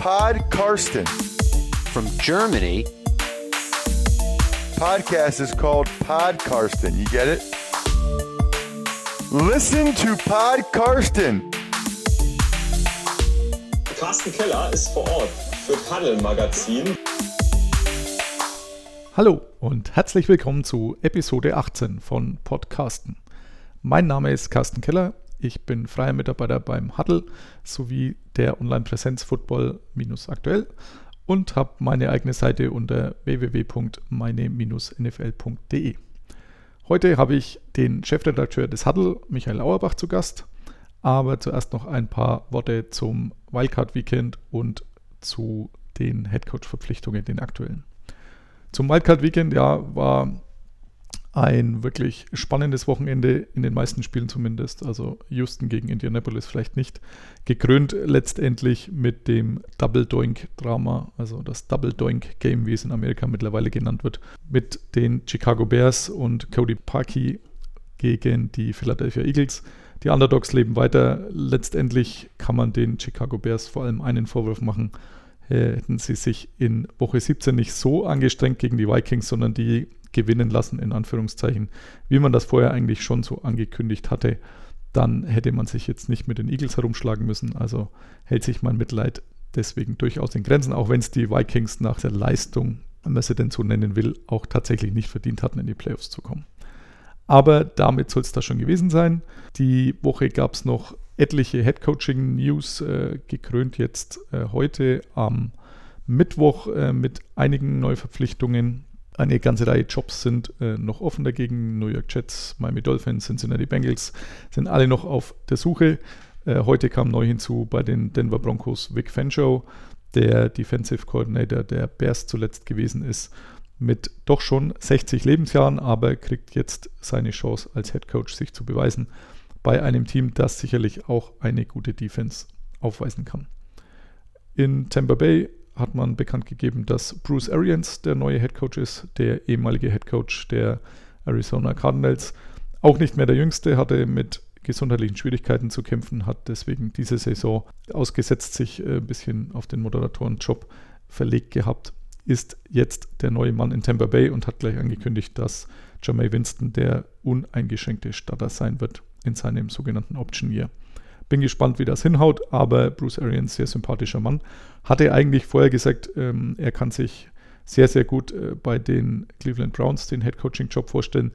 Pod Karsten. From Germany, Podcast is called Pod Karsten. You get it? Listen to Pod Karsten. Carsten Keller ist vor Ort für Paddel Magazin. Hallo und herzlich willkommen zu Episode 18 von Podcasten. Mein Name ist Carsten Keller, ich bin freier Mitarbeiter beim Huddle sowie der Online-Präsenz Football-aktuell und habe meine eigene Seite unter www.meine-nfl.de. Heute habe ich den Chefredakteur des Huddle, Michael Auerbach, zu Gast. Aber zuerst noch ein paar Worte zum Wildcard-Weekend und zu den Headcoach-Verpflichtungen, den aktuellen. Zum Wildcard-Weekend, ja, war ein wirklich spannendes Wochenende, in den meisten Spielen zumindest. Also Houston gegen Indianapolis vielleicht nicht. Gekrönt letztendlich mit dem Double Doink-Drama, also das Double Doink-Game, wie es in Amerika mittlerweile genannt wird, mit den Chicago Bears und Cody Parkey gegen die Philadelphia Eagles. Die Underdogs leben weiter. Letztendlich kann man den Chicago Bears vor allem einen Vorwurf machen. Hätten sie sich in Woche 17 nicht so angestrengt gegen die Vikings, sondern die gewinnen lassen, in Anführungszeichen, wie man das vorher eigentlich schon so angekündigt hatte, dann hätte man sich jetzt nicht mit den Eagles herumschlagen müssen. Also hält sich mein Mitleid deswegen durchaus in Grenzen, auch wenn es die Vikings nach der Leistung, wenn man sie denn so nennen will, auch tatsächlich nicht verdient hatten, in die Playoffs zu kommen. Aber damit soll es da schon gewesen sein. Die Woche gab es noch etliche Headcoaching-News, äh, gekrönt jetzt äh, heute am Mittwoch äh, mit einigen Neuverpflichtungen. Eine ganze Reihe Jobs sind äh, noch offen dagegen. New York Jets, Miami Dolphins, Cincinnati Bengals sind alle noch auf der Suche. Äh, heute kam neu hinzu bei den Denver Broncos Vic Fangio, der Defensive Coordinator der Bears zuletzt gewesen ist, mit doch schon 60 Lebensjahren, aber kriegt jetzt seine Chance als Head Coach sich zu beweisen bei einem Team, das sicherlich auch eine gute Defense aufweisen kann. In Tampa Bay hat man bekannt gegeben, dass Bruce Arians der neue Head Coach ist, der ehemalige Head Coach der Arizona Cardinals. Auch nicht mehr der Jüngste, hatte mit gesundheitlichen Schwierigkeiten zu kämpfen, hat deswegen diese Saison ausgesetzt, sich äh, ein bisschen auf den Moderatorenjob verlegt gehabt, ist jetzt der neue Mann in Tampa Bay und hat gleich angekündigt, dass Jermaine Winston der uneingeschränkte Starter sein wird in seinem sogenannten Option Year. Bin gespannt, wie das hinhaut, aber Bruce Arians, sehr sympathischer Mann, hatte eigentlich vorher gesagt, ähm, er kann sich sehr, sehr gut äh, bei den Cleveland Browns den Head Coaching Job vorstellen.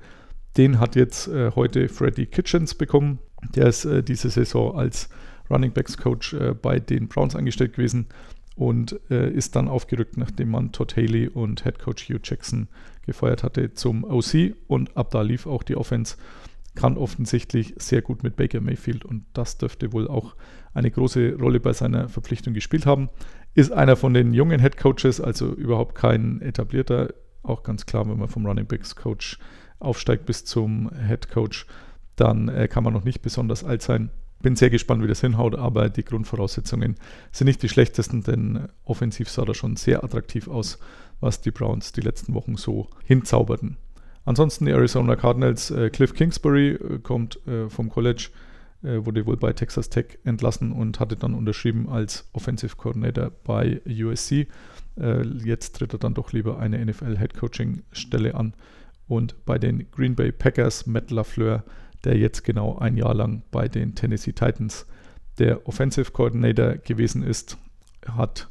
Den hat jetzt äh, heute Freddie Kitchens bekommen. Der ist äh, diese Saison als Running Backs Coach äh, bei den Browns angestellt gewesen und äh, ist dann aufgerückt, nachdem man Todd Haley und Head Coach Hugh Jackson gefeuert hatte zum OC und ab da lief auch die Offense kann offensichtlich sehr gut mit Baker Mayfield und das dürfte wohl auch eine große Rolle bei seiner Verpflichtung gespielt haben. Ist einer von den jungen Head Coaches, also überhaupt kein etablierter. Auch ganz klar, wenn man vom Running Backs Coach aufsteigt bis zum Head Coach, dann äh, kann man noch nicht besonders alt sein. Bin sehr gespannt, wie das hinhaut, aber die Grundvoraussetzungen sind nicht die schlechtesten, denn offensiv sah das schon sehr attraktiv aus, was die Browns die letzten Wochen so hinzauberten. Ansonsten die Arizona Cardinals, äh, Cliff Kingsbury äh, kommt äh, vom College, äh, wurde wohl bei Texas Tech entlassen und hatte dann unterschrieben als Offensive Coordinator bei USC. Äh, jetzt tritt er dann doch lieber eine NFL Head Coaching Stelle an. Und bei den Green Bay Packers, Matt LaFleur, der jetzt genau ein Jahr lang bei den Tennessee Titans der Offensive Coordinator gewesen ist, hat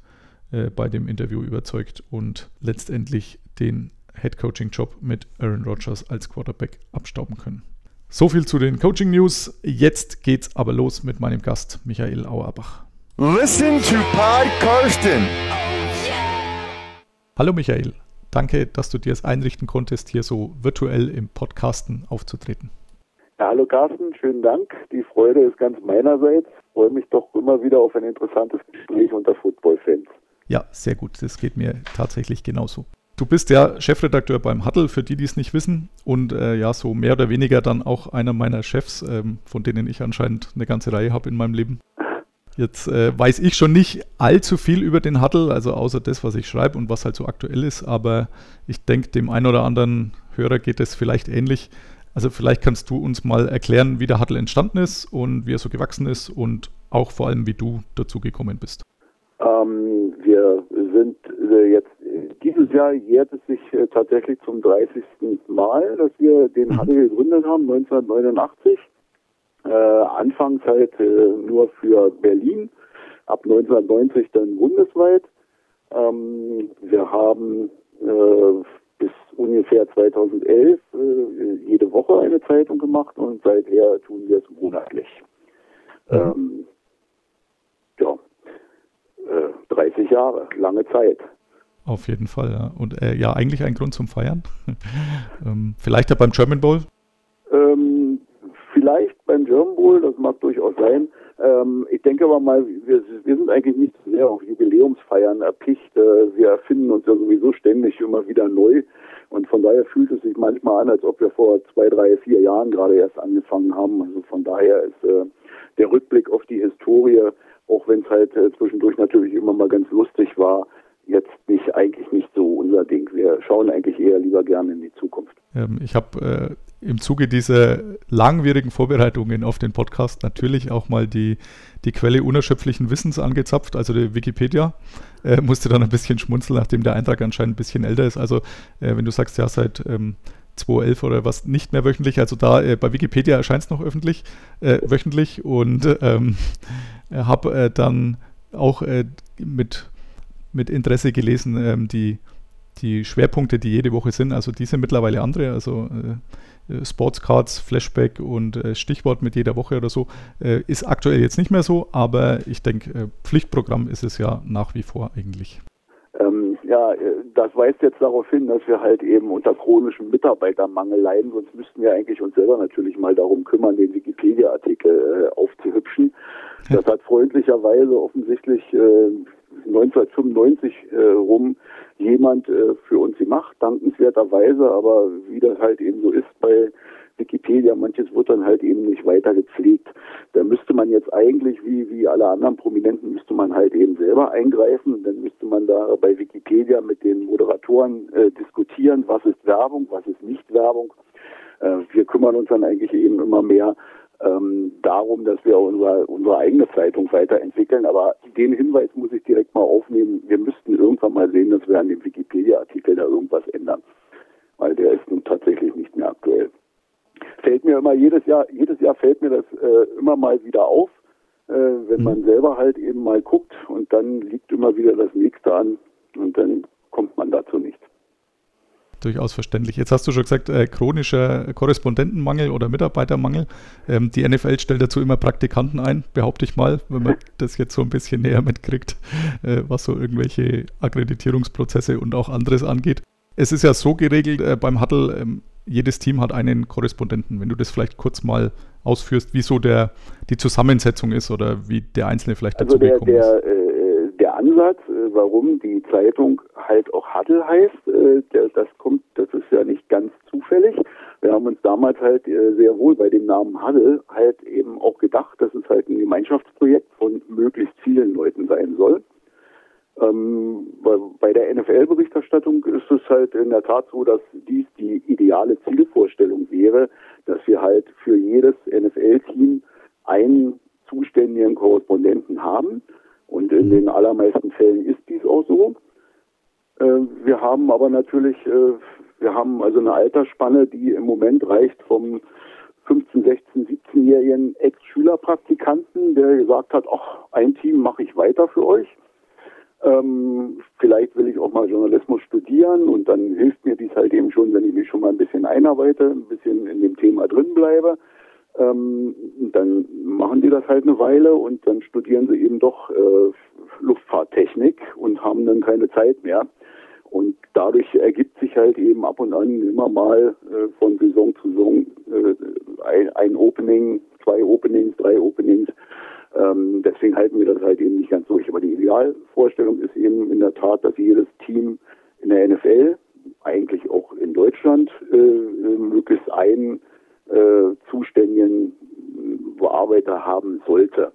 äh, bei dem Interview überzeugt und letztendlich den Head Coaching Job mit Aaron Rodgers als Quarterback abstauben können. So viel zu den Coaching News. Jetzt geht's aber los mit meinem Gast Michael Auerbach. Listen to Pod Karsten. Hallo Michael, danke, dass du dir es einrichten konntest, hier so virtuell im Podcasten aufzutreten. Ja, hallo Carsten, schönen Dank. Die Freude ist ganz meinerseits. Ich freue mich doch immer wieder auf ein interessantes Gespräch unter Football-Fans. Ja, sehr gut. Das geht mir tatsächlich genauso. Du bist ja Chefredakteur beim Huddle, für die, die es nicht wissen. Und äh, ja, so mehr oder weniger dann auch einer meiner Chefs, ähm, von denen ich anscheinend eine ganze Reihe habe in meinem Leben. Jetzt äh, weiß ich schon nicht allzu viel über den Huddle, also außer das, was ich schreibe und was halt so aktuell ist. Aber ich denke, dem einen oder anderen Hörer geht es vielleicht ähnlich. Also vielleicht kannst du uns mal erklären, wie der Huddle entstanden ist und wie er so gewachsen ist und auch vor allem, wie du dazu gekommen bist. Ähm, sind äh, jetzt äh, dieses Jahr jährt es sich äh, tatsächlich zum 30. Mal, dass wir den Huddle gegründet haben, 1989. Äh, anfangs halt äh, nur für Berlin, ab 1990 dann bundesweit. Ähm, wir haben äh, bis ungefähr 2011 äh, jede Woche eine Zeitung gemacht und seither tun wir es monatlich. Ähm, ja, äh, 30 Jahre, lange Zeit. Auf jeden Fall, ja. Und äh, ja, eigentlich ein Grund zum Feiern. ähm, vielleicht ja beim German Bowl. Ähm, vielleicht beim German Bowl, das mag durchaus sein. Ähm, ich denke aber mal, wir, wir sind eigentlich nicht sehr auf Jubiläumsfeiern erpicht. Äh, wir erfinden uns ja sowieso ständig immer wieder neu. Und von daher fühlt es sich manchmal an, als ob wir vor zwei, drei, vier Jahren gerade erst angefangen haben. Also von daher ist äh, der Rückblick auf die Historie, auch wenn es halt äh, zwischendurch natürlich immer mal ganz lustig war, jetzt nicht eigentlich nicht so unser Ding. Wir schauen eigentlich eher lieber gerne in die Zukunft. Ähm, ich habe äh, im Zuge dieser langwierigen Vorbereitungen auf den Podcast natürlich auch mal die, die Quelle unerschöpflichen Wissens angezapft, also die Wikipedia. Äh, musste dann ein bisschen schmunzeln, nachdem der Eintrag anscheinend ein bisschen älter ist. Also äh, wenn du sagst, ja, seit ähm, 2011 oder was nicht mehr wöchentlich, also da äh, bei Wikipedia erscheint es noch öffentlich, äh, wöchentlich und ähm, habe äh, dann auch mit mit Interesse gelesen, ähm, die, die Schwerpunkte, die jede Woche sind. Also die sind mittlerweile andere. Also äh, Sportscards, Flashback und äh, Stichwort mit jeder Woche oder so äh, ist aktuell jetzt nicht mehr so, aber ich denke, äh, Pflichtprogramm ist es ja nach wie vor eigentlich. Ähm, ja, äh, das weist jetzt darauf hin, dass wir halt eben unter chronischem Mitarbeitermangel leiden, sonst müssten wir eigentlich uns selber natürlich mal darum kümmern, den Wikipedia-Artikel äh, aufzuhübschen. Das hat freundlicherweise offensichtlich 1995 äh, rum jemand äh, für uns gemacht, dankenswerterweise, aber wie das halt eben so ist bei Wikipedia, manches wird dann halt eben nicht weiter gepflegt. Da müsste man jetzt eigentlich, wie, wie alle anderen Prominenten, müsste man halt eben selber eingreifen. Dann müsste man da bei Wikipedia mit den Moderatoren äh, diskutieren, was ist Werbung, was ist nicht Werbung. Äh, wir kümmern uns dann eigentlich eben immer mehr ähm, darum, dass wir unsere, unsere eigene Zeitung weiterentwickeln. Aber den Hinweis muss ich direkt mal aufnehmen. Wir müssten irgendwann mal sehen, dass wir an dem Wikipedia-Artikel da irgendwas ändern. Weil der ist nun tatsächlich nicht mehr aktuell. Fällt mir immer jedes Jahr, jedes Jahr fällt mir das äh, immer mal wieder auf, äh, wenn man mhm. selber halt eben mal guckt und dann liegt immer wieder das nächste an und dann kommt man dazu nicht durchaus verständlich. Jetzt hast du schon gesagt, äh, chronischer Korrespondentenmangel oder Mitarbeitermangel. Ähm, die NFL stellt dazu immer Praktikanten ein, behaupte ich mal, wenn man das jetzt so ein bisschen näher mitkriegt, äh, was so irgendwelche Akkreditierungsprozesse und auch anderes angeht. Es ist ja so geregelt äh, beim Huddle, ähm, jedes Team hat einen Korrespondenten. Wenn du das vielleicht kurz mal ausführst, wie so der, die Zusammensetzung ist oder wie der Einzelne vielleicht also dazu der, gekommen der, ist. Der Ansatz, äh, warum die Zeitung halt auch Huddle heißt, äh, das kommt, das ist ja nicht ganz zufällig. Wir haben uns damals halt äh, sehr wohl bei dem Namen Huddle halt eben auch gedacht, dass es halt ein Gemeinschaftsprojekt von möglichst vielen Leuten sein soll. Ähm, bei der NFL-Berichterstattung ist es halt in der Tat so, dass dies die ideale Zielvorstellung wäre, dass wir halt für jedes NFL-Team einen zuständigen Korrespondenten haben und in den allermeisten Fällen ist dies auch so. Äh, wir haben aber natürlich, äh, wir haben also eine Altersspanne, die im Moment reicht vom 15, 16, 17-jährigen Ex-Schülerpraktikanten, der gesagt hat, ach, ein Team mache ich weiter für euch. Ähm, vielleicht will ich auch mal Journalismus studieren und dann hilft mir dies halt eben schon, wenn ich mich schon mal ein bisschen einarbeite, ein bisschen in dem Thema drin bleibe. Ähm, dann machen die das halt eine Weile und dann studieren sie eben doch äh, Luftfahrttechnik und haben dann keine Zeit mehr. Und dadurch ergibt sich halt eben ab und an immer mal äh, von Saison zu Saison äh, ein, ein, Opening, zwei Openings, drei Openings. Ähm, deswegen halten wir das halt eben nicht ganz durch. Aber die Idealvorstellung ist eben in der Tat, dass jedes Team in der NFL, eigentlich auch in Deutschland, äh, äh möglichst einen äh, Bearbeiter haben sollte.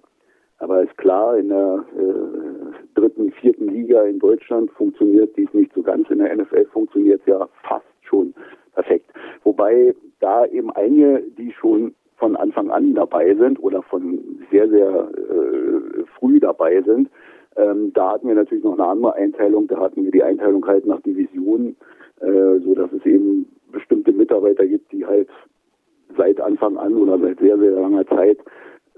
Aber ist klar, in der äh, dritten, vierten Liga in Deutschland funktioniert dies nicht so ganz. In der NFL funktioniert es ja fast schon perfekt. Wobei da eben einige, die schon von Anfang an dabei sind oder von sehr, sehr äh, früh dabei sind, Ähm, da hatten wir natürlich noch eine andere Einteilung. Da hatten wir die Einteilung halt nach Divisionen, äh, so es eben bestimmte Mitarbeiter gibt, die halt seit Anfang an oder seit sehr, sehr langer Zeit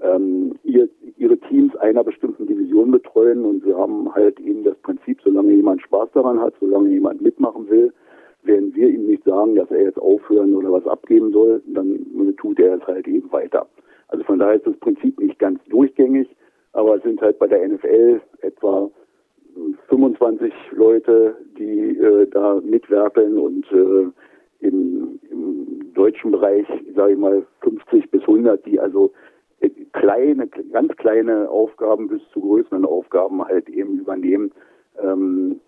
ähm, ihr, ihre Teams einer bestimmten Division betreuen und wir haben halt eben das Prinzip, solange jemand Spaß daran hat, solange jemand mitmachen will, werden wir ihm nicht sagen, dass er jetzt aufhören oder was abgeben soll, dann tut er es halt eben weiter. Also von daher ist das Prinzip nicht ganz durchgängig, aber es sind halt bei der NFL etwa 25 Leute, die äh, da mitwerkeln und äh, im, im deutschen Bereich, sage ich mal, 50 bis 100, die also kleine, ganz kleine Aufgaben bis zu größeren Aufgaben halt eben übernehmen. Ähm,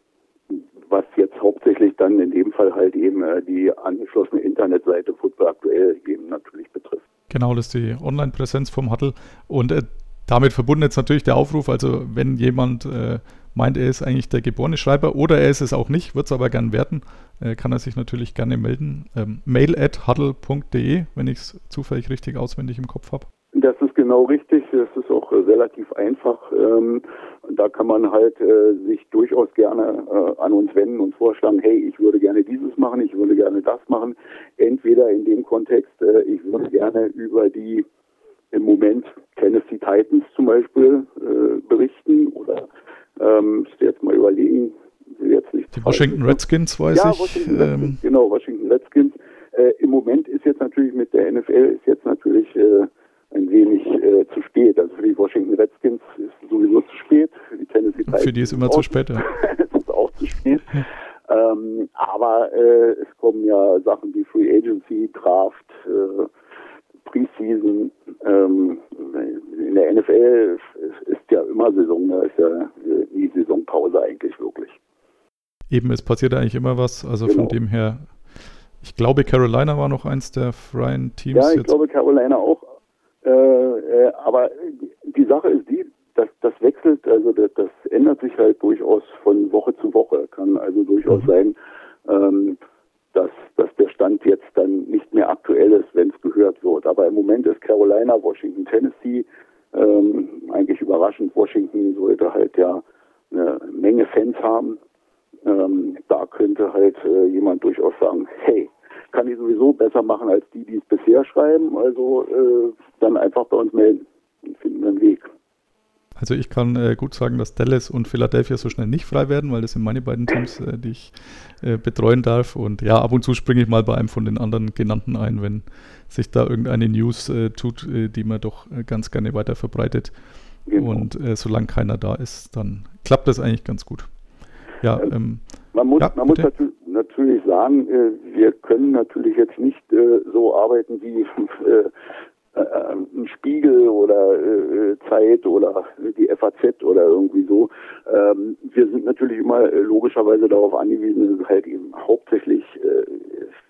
was jetzt hauptsächlich dann in dem Fall halt eben äh, die angeschlossene Internetseite Football aktuell eben natürlich betrifft. Genau, das ist die Online-Präsenz vom Huddle und äh, damit verbunden jetzt natürlich der Aufruf, also wenn jemand äh, meint, er ist eigentlich der geborene Schreiber oder er ist es auch nicht, wird es aber gern werten, äh, kann er sich natürlich gerne melden. Ähm, mail at huddle.de, wenn ich es zufällig richtig auswendig im Kopf habe. Das ist genau richtig. Das ist auch äh, relativ einfach. Ähm, da kann man halt äh, sich durchaus gerne äh, an uns wenden und vorschlagen, hey, ich würde gerne dieses machen, ich würde gerne das machen. Entweder in dem Kontext, ich würde gerne über die im Moment Tennessee Titans zum Beispiel berichten oder ähm, ich jetzt mal überlegen, jetzt nicht. Die Washington Redskins weiß ja, ich. Washington Redskins, genau, Washington Redskins. Äh, Im Moment ist jetzt natürlich mit der NFL ist jetzt natürlich äh, ein wenig äh, zu spät. Also für die Washington Redskins ist sowieso zu spät. Für die Tennessee Titans. Für die ist immer zu spät, ja. ist auch zu spät. Ähm, aber äh, es kommen ja Sachen wie Free Agency, Draft, äh, Preseason. Ähm, in der NFL ist, ist ja immer Saison, da ist ja nie Saisonpause eigentlich wirklich. Eben, es passiert eigentlich immer was. Also Genau. von dem her, ich glaube, Carolina war noch eins der freien Teams. Ja, ich jetzt. glaube Carolina auch. Äh, äh, aber die Sache ist die, dass das wechselt, also das, das ändert sich halt durchaus von Woche zu Woche. Kann also durchaus Mhm. sein, ähm, dass, dass der Stand jetzt dann nicht mehr aktuell ist, wenn es gehört wird. Aber im Moment ist Carolina, Washington, Tennessee ähm, eigentlich überraschend. Washington sollte halt ja eine Menge Fans haben. Ähm, da könnte halt äh, jemand durchaus sagen, hey, kann ich sowieso besser machen als die, die es bisher schreiben. Also äh, dann einfach bei uns melden und finden einen Weg. Also ich kann äh, gut sagen, dass Dallas und Philadelphia so schnell nicht frei werden, weil das sind meine beiden Teams, äh, die ich äh, betreuen darf. Und ja, ab und zu springe ich mal bei einem von den anderen genannten ein, wenn sich da irgendeine News äh, tut, äh, die man doch äh, ganz gerne weiter verbreitet. Genau. Und solange keiner da ist, dann klappt das eigentlich ganz gut. Ja, ähm, Man muss, Ja, man muss natu natürlich sagen, wir können natürlich jetzt nicht so arbeiten wie äh, ein Spiegel oder äh, Zeit oder die FAZ oder irgendwie so. Ähm, wir sind natürlich immer äh, logischerweise darauf angewiesen, dass es halt eben hauptsächlich äh,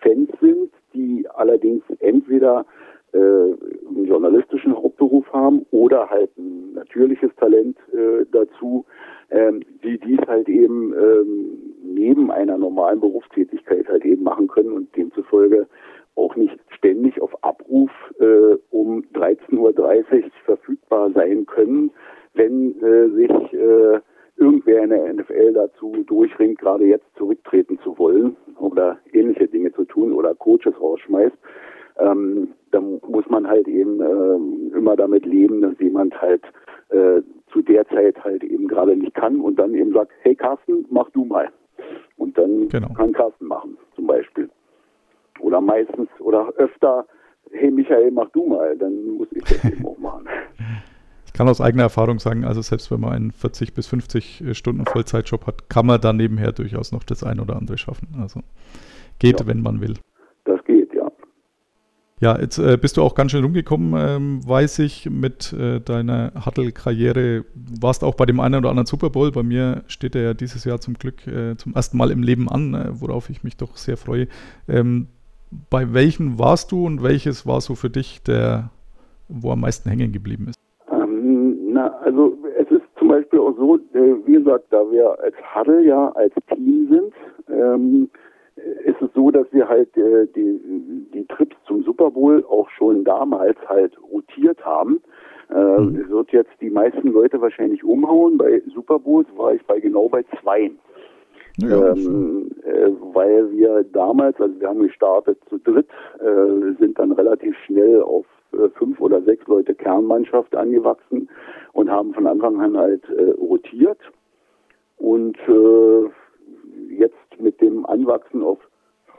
Fans sind, die allerdings entweder äh, einen journalistischen Hauptberuf haben oder halt ein natürliches Talent äh, dazu, ähm, die dies halt eben ähm, neben einer normalen Berufstätigkeit halt eben machen können und demzufolge auch nicht ständig auf Abruf äh, um 13.30 Uhr verfügbar sein können, wenn äh, sich äh, irgendwer in der NFL dazu durchringt, gerade jetzt zurücktreten zu wollen oder ähnliche Dinge zu tun oder Coaches rausschmeißt. Ähm, da muss man halt eben ähm, immer damit leben, dass jemand halt äh, zu der Zeit halt eben gerade nicht kann und dann eben sagt, hey Carsten, mach du mal. Und dann Genau. kann Carsten machen, zum Beispiel. Oder meistens oder öfter, hey Michael, mach du mal, dann muss ich das eben auch machen. ich kann aus eigener Erfahrung sagen, also selbst wenn man einen 40 bis 50 Stunden Vollzeitjob hat, kann man da nebenher durchaus noch das ein oder andere schaffen. Also geht, Ja. wenn man will. Das geht, ja. Ja, jetzt äh, bist du auch ganz schön rumgekommen, ähm, weiß ich, mit äh, deiner Huddle-Karriere. Warst auch bei dem einen oder anderen Super Bowl. Bei mir steht er ja dieses Jahr zum Glück äh, zum ersten Mal im Leben an, äh, worauf ich mich doch sehr freue. Ähm, bei welchen warst du und welches war so für dich der, wo am meisten hängen geblieben ist? Ähm, na, also es ist zum Beispiel auch so, äh, wie gesagt, da wir als Huddle ja als Team sind, ähm, ist es so, dass wir halt äh, die, die Trips zum Super Bowl auch schon damals halt rotiert haben. Äh, mhm. Wird jetzt die meisten Leute wahrscheinlich umhauen. Bei Super Bowls war ich bei genau bei zwei. Ja, ähm, äh, weil wir damals, also wir haben gestartet zu dritt, äh, sind dann relativ schnell auf äh, fünf oder sechs Leute Kernmannschaft angewachsen und haben von Anfang an halt äh, rotiert. Und äh, jetzt mit dem Anwachsen auf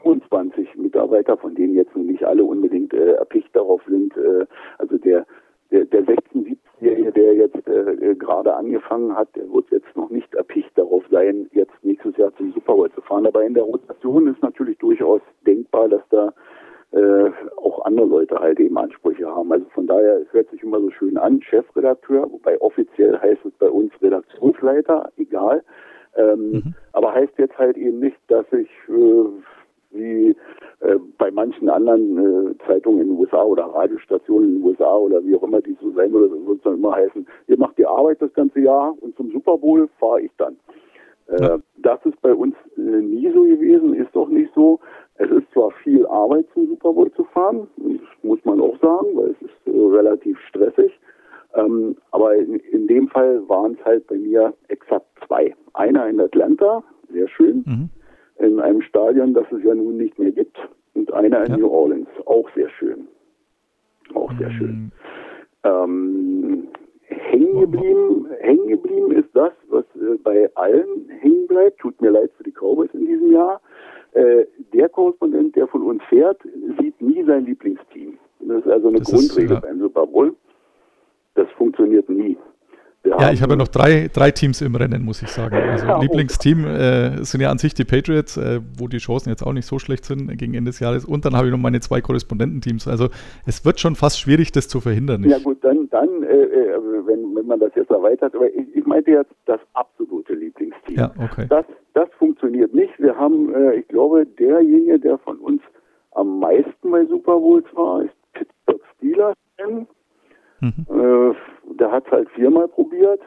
25 Mitarbeiter, von denen jetzt nicht alle unbedingt äh, erpicht darauf sind, also der der, der 16-, 17-Jährige, der jetzt äh, gerade angefangen hat, der wird jetzt noch nicht erpicht darauf sein, jetzt nächstes Jahr zum Super Bowl zu fahren. Aber in der Rotation ist natürlich durchaus denkbar, dass da äh, auch andere Leute halt eben Ansprüche haben. Also von daher, es hört sich immer so schön an, Chefredakteur, wobei offiziell heißt es bei uns Redaktionsleiter, egal. Ähm, mhm. Aber heißt jetzt halt eben nicht, dass ich äh, wie äh, bei manchen anderen äh, Zeitungen in den USA oder Radiostationen in den USA oder wie auch immer die so sein würde, wird es dann immer heißen, ihr macht die Arbeit das ganze Jahr und zum Super Bowl fahre ich dann. Äh, ja. Das ist bei uns äh, nie so gewesen, ist doch nicht so. Es ist zwar viel Arbeit zum Super Bowl zu fahren, muss man auch sagen, weil es ist äh, relativ stressig. Ähm, aber in, in, dem Fall waren es halt bei mir exakt zwei. Einer in Atlanta, sehr schön. Mhm in einem Stadion, das es ja nun nicht mehr gibt, und einer in ja. New Orleans, auch sehr schön. Auch sehr schön. Mhm. Ähm, hängen geblieben, hängen geblieben ist das, was äh, bei allen hängen bleibt. Tut mir leid für die Cowboys in diesem Jahr. Äh, der Korrespondent, der von uns fährt, sieht nie sein Lieblingsteam. Das ist also eine das Grundregel ist, ja. beim Super Bowl. Das funktioniert nie. Ja, ich habe ja noch drei, drei Teams im Rennen, muss ich sagen. Also oh. Lieblingsteam äh, sind ja an sich die Patriots, äh, wo die Chancen jetzt auch nicht so schlecht sind gegen Ende des Jahres. Und dann habe ich noch meine zwei Korrespondententeams. Also es wird schon fast schwierig, das zu verhindern. Ja gut, dann, dann äh, äh, wenn, wenn man das jetzt erweitert, aber ich, ich meinte jetzt das absolute Lieblingsteam. Ja, okay. Das, das funktioniert nicht. Wir haben, äh, ich glaube, derjenige, der von uns am meisten bei Super Bowls war, ist Pittsburgh Steelers. Mhm. Äh, der hat es halt viermal probiert.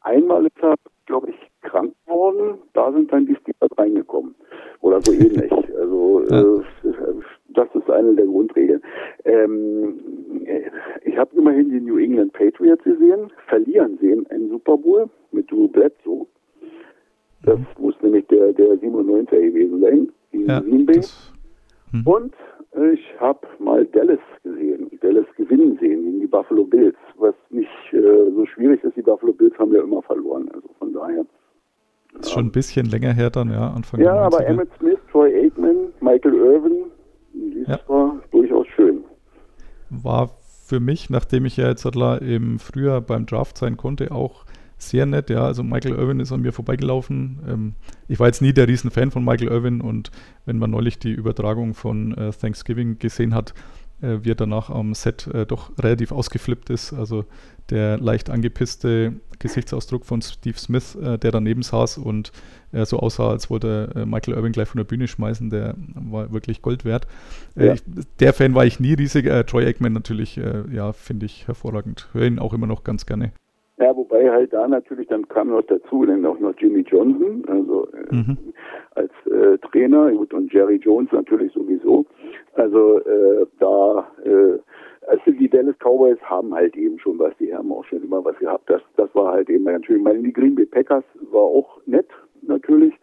Einmal ist er, glaube ich, krank geworden. Da sind dann die Steelers reingekommen. Oder so ähnlich. Also ja. äh, das ist eine der Grundregeln. Ähm, ich habe immerhin die New England Patriots gesehen, verlieren sehen einen Super Bowl mit Drew Bledsoe. Das mhm. muss nämlich der, der 97er gewesen sein, gegen ja, Green Bay. Das, mhm. Und ich habe mal Dallas gesehen, Dallas gewinnen sehen gegen die Buffalo Bills, was nicht äh, so schwierig ist. Die Buffalo Bills haben ja immer verloren, also von daher. Das ist schon ein bisschen länger her dann, ja, Anfang Ja, aber Emmett Smith, Troy Aikman, Michael Irvin, das ja. war durchaus schön. War für mich, nachdem ich ja jetzt im Frühjahr beim Draft sein konnte, auch sehr nett, ja. Also Michael Irvin ist an mir vorbeigelaufen. Ähm, ich war jetzt nie der Riesenfan von Michael Irvin und wenn man neulich die Übertragung von äh, Thanksgiving gesehen hat, äh, wie er danach am Set äh, doch relativ ausgeflippt ist. Also der leicht angepisste Gesichtsausdruck von Steve Smith, äh, der daneben saß und äh, so aussah, als wollte äh, Michael Irvin gleich von der Bühne schmeißen, der war wirklich Gold wert. Ja. Ich, der Fan war ich nie riesig. Troy Aikman natürlich, ja, finde ich hervorragend. Höre ihn auch immer noch ganz gerne. Ja, wobei halt da natürlich, dann kam noch dazu, dann auch noch Jimmy Johnson, also äh, mhm. als äh, Trainer und Jerry Jones natürlich sowieso. Also äh, da, äh, also die Dallas Cowboys haben halt eben schon was, die haben auch schon immer was gehabt. Das, das war halt eben schön. Ich meine, die Green Bay Packers war auch nett, natürlich,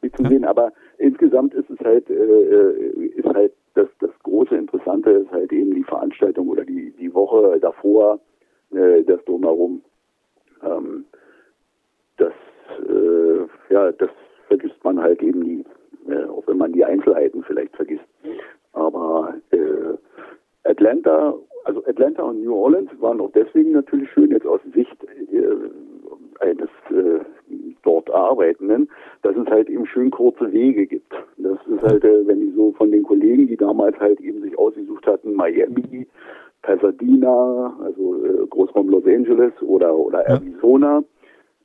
wie zu ja. sehen, aber insgesamt ist es halt, äh, äh, ist halt das, das große Interessante ist halt eben die Veranstaltung oder die, die Woche davor, äh, das drumherum ähm, das, äh, ja, das vergisst man halt eben nie, äh, auch wenn man die Einzelheiten vielleicht vergisst. Aber äh, Atlanta, also Atlanta und New Orleans waren auch deswegen natürlich schön jetzt aus Sicht äh, eines äh, dort Arbeitenden, dass es halt eben schön kurze Wege gibt. Das ist halt, äh, wenn die so von den Kollegen, die damals halt eben sich ausgesucht hatten, Miami, Pasadena, also äh, Großraum Los Angeles oder, oder ja. Arizona,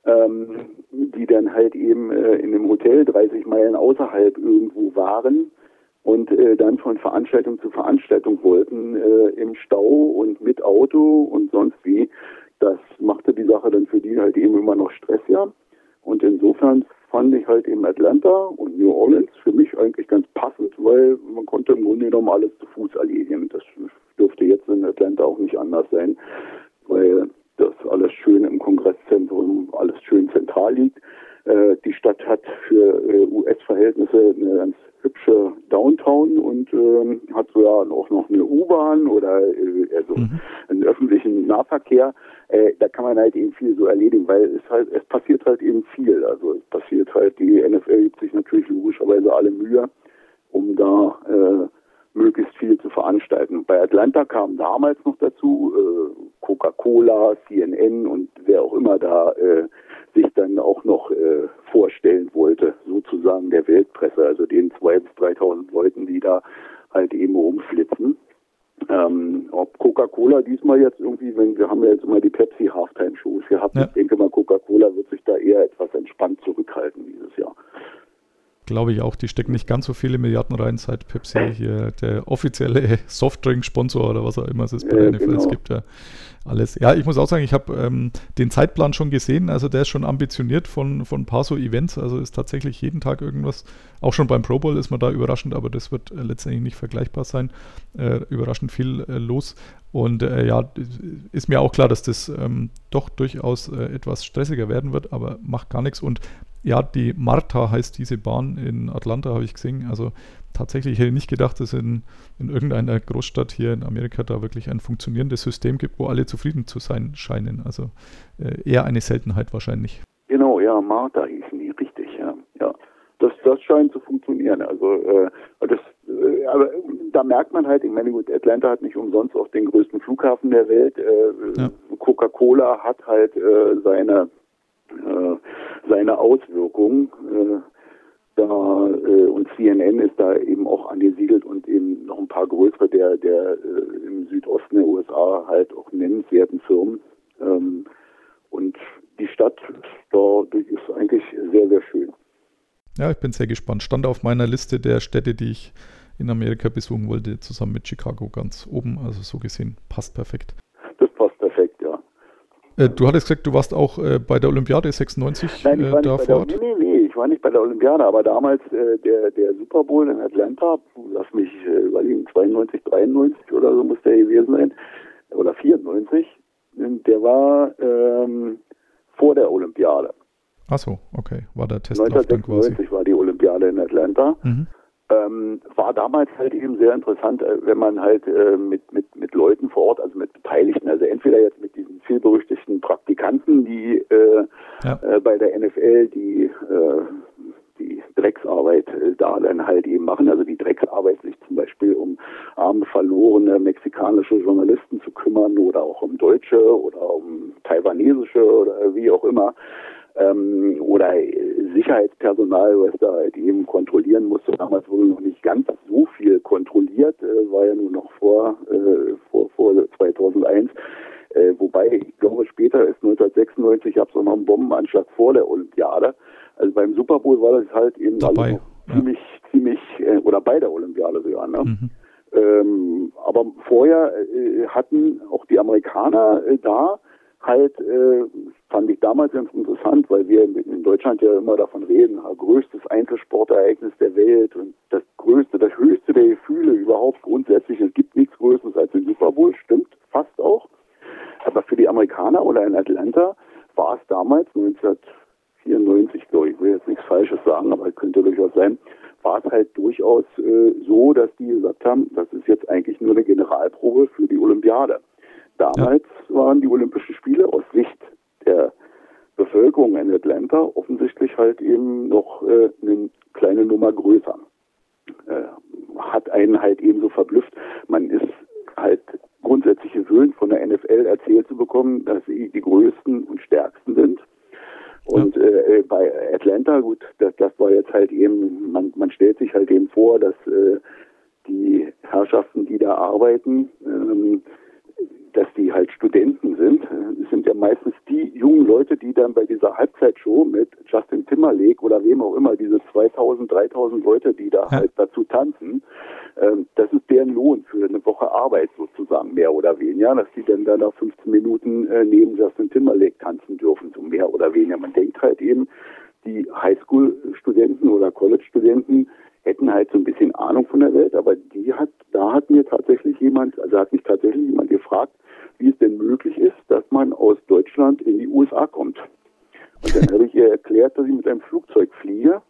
ähm, die dann halt eben äh, in einem Hotel 30 Meilen außerhalb irgendwo waren und äh, dann von Veranstaltung zu Veranstaltung wollten, äh, im Stau und mit Auto und sonst wie. Das machte die Sache dann für die halt eben immer noch stressiger. Und insofern fand ich halt eben Atlanta und New Orleans für mich eigentlich ganz passend, weil man konnte im Grunde genommen alles zu Fuß erledigen. Das dürfte jetzt in Atlanta auch nicht anders sein, weil das alles schön im Kongresszentrum, alles schön zentral liegt. Äh, die Stadt hat für äh, US-Verhältnisse eine ganz hübsche Downtown und ähm, hat sogar auch noch eine U-Bahn oder äh, also Mhm. einen öffentlichen Nahverkehr. Äh, da kann man halt eben viel so erledigen, weil es halt es passiert halt eben viel. Also es passiert halt die NFL gibt sich natürlich logischerweise alle Mühe, um da äh, möglichst viel zu veranstalten. Bei Atlanta kam damals noch dazu äh, Coca-Cola, CNN und wer auch immer da äh, sich dann auch noch äh, vorstellen wollte, sozusagen der Weltpresse, also den 2.000 bis 3.000 Leuten, die da halt eben rumflitzen. Ähm, ob Coca-Cola diesmal jetzt irgendwie, wenn wir haben ja jetzt immer die Pepsi Halftime Shows gehabt, Ja. ich denke mal, Coca-Cola wird sich da eher etwas entspannt zurückhalten dieses Jahr. Glaube ich auch, die stecken nicht ganz so viele Milliarden rein, seit Pepsi hier der offizielle Softdrink-Sponsor oder was auch immer es ist bei Ja, der NFL. Es genau. gibt ja alles. Ja, ich muss auch sagen, ich habe ähm, den Zeitplan schon gesehen. Also der ist schon ambitioniert von, von ein paar so Events. Also ist tatsächlich jeden Tag irgendwas. Auch schon beim Pro Bowl ist man da überraschend, aber das wird äh, letztendlich nicht vergleichbar sein. Äh, überraschend viel äh, los. Und äh, ja, ist mir auch klar, dass das ähm, doch durchaus äh, etwas stressiger werden wird, aber macht gar nichts. Und ja, die Marta heißt diese Bahn in Atlanta, habe ich gesehen. Also tatsächlich hätte ich nicht gedacht, dass in, in irgendeiner Großstadt hier in Amerika da wirklich ein funktionierendes System gibt, wo alle zufrieden zu sein scheinen. Also äh, eher eine Seltenheit wahrscheinlich. Genau, ja, Martha hießen die, richtig, ja. ja. Das, das scheint zu funktionieren. Also äh, das, äh, aber da merkt man halt, ich meine, gut, Atlanta hat nicht umsonst auch den größten Flughafen der Welt. Äh, Ja. Coca-Cola hat halt äh, seine seine Auswirkungen. Äh, da äh, und CNN ist da eben auch angesiedelt und eben noch ein paar größere der der äh, im Südosten der USA halt auch nennenswerten Firmen. Ähm, und die Stadt da ist eigentlich sehr, sehr schön. Ja, ich bin sehr gespannt. Stand auf meiner Liste der Städte, die ich in Amerika besuchen wollte, zusammen mit Chicago ganz oben. Also so gesehen passt perfekt. Das passt perfekt, ja. Äh, du hattest gesagt, du warst auch äh, bei der Olympiade 96 Nein, ich äh, war nicht bei vor der, Ort. nee, nee, nee, ich war nicht bei der Olympiade, aber damals äh, der, der Super Bowl in Atlanta, lass mich überlegen, 92, 93 oder so muss der gewesen sein, oder 94, der war ähm, vor der Olympiade. Achso, okay. War der Testlauf dann quasi. 1996 war die Olympiade in Atlanta. Mhm. Ähm, war damals halt eben sehr interessant, äh, wenn man halt äh, mit, mit, mit Leuten vor Ort, also mit Beteiligten, also entweder jetzt mit diesen vielberüchtigten Praktikanten, die äh, Ja. äh, bei der NFL die, äh, die Drecksarbeit äh, da dann halt eben machen, also die Drecksarbeit sich zum Beispiel um arme, verlorene mexikanische Journalisten zu kümmern oder auch um Deutsche oder um taiwanesische oder wie auch immer ähm, oder äh, Sicherheitspersonal, was da halt eben kontrollieren musste. Damals wurde noch nicht ganz so viel kontrolliert, äh, war ja nur noch vor, äh, vor, vor 2001. Äh, wobei, ich glaube, später ist 1996 gab es auch noch einen Bombenanschlag vor der Olympiade. Also beim Super Bowl war das halt eben Dabei, noch ja. ziemlich, ziemlich, äh, oder bei der Olympiade sogar, ne? Mhm. Ähm, aber vorher äh, hatten auch die Amerikaner äh, da halt, äh, fand ich damals ganz interessant, weil wir in Deutschland ja immer davon reden, ja, größtes Einzelsportereignis der Welt und das größte, das höchste der Gefühle überhaupt grundsätzlich. Es gibt nichts Größeres als den Super Bowl, stimmt fast auch. Aber für die Amerikaner oder in Atlanta war es damals 1994, glaube ich, ich will jetzt nichts Falsches sagen, aber könnte durchaus sein, war es halt durchaus äh, so, dass die gesagt haben, das ist jetzt eigentlich nur eine Generalprobe für die Olympiade. Damals waren die Olympischen Spiele aus Sicht der Bevölkerung in Atlanta offensichtlich halt eben noch äh, eine kleine Nummer größer. Äh, hat einen halt ebenso verblüfft. Man ist halt grundsätzlich gewöhnt, von der NFL erzählt zu bekommen, dass sie die größten und stärksten sind. Und äh, bei Atlanta, gut, das, das war jetzt halt eben, man, man stellt sich halt eben vor, dass äh, die Herrschaften, die da arbeiten, ähm, dass die halt Studenten sind. Es sind ja meistens die jungen Leute, die dann bei dieser Halbzeitshow mit Justin Timberlake oder wem auch immer, diese 2000, 3000 Leute, die da halt dazu tanzen, ähm, das ist deren Lohn für eine Woche Arbeit sozusagen, mehr oder weniger, dass die dann da nach 15 Minuten äh, neben Justin Timberlake tanzen dürfen, so mehr oder weniger. Man denkt halt eben, die Highschool-Studenten oder College-Studenten hätten halt so ein bisschen Ahnung von der Welt, aber die hat, da hat mir tatsächlich jemand, also hat mich tatsächlich jemand gefragt, denn möglich ist, dass man aus Deutschland in die USA kommt. Und dann habe ich ihr erklärt, dass ich mit einem Flugzeug fliege.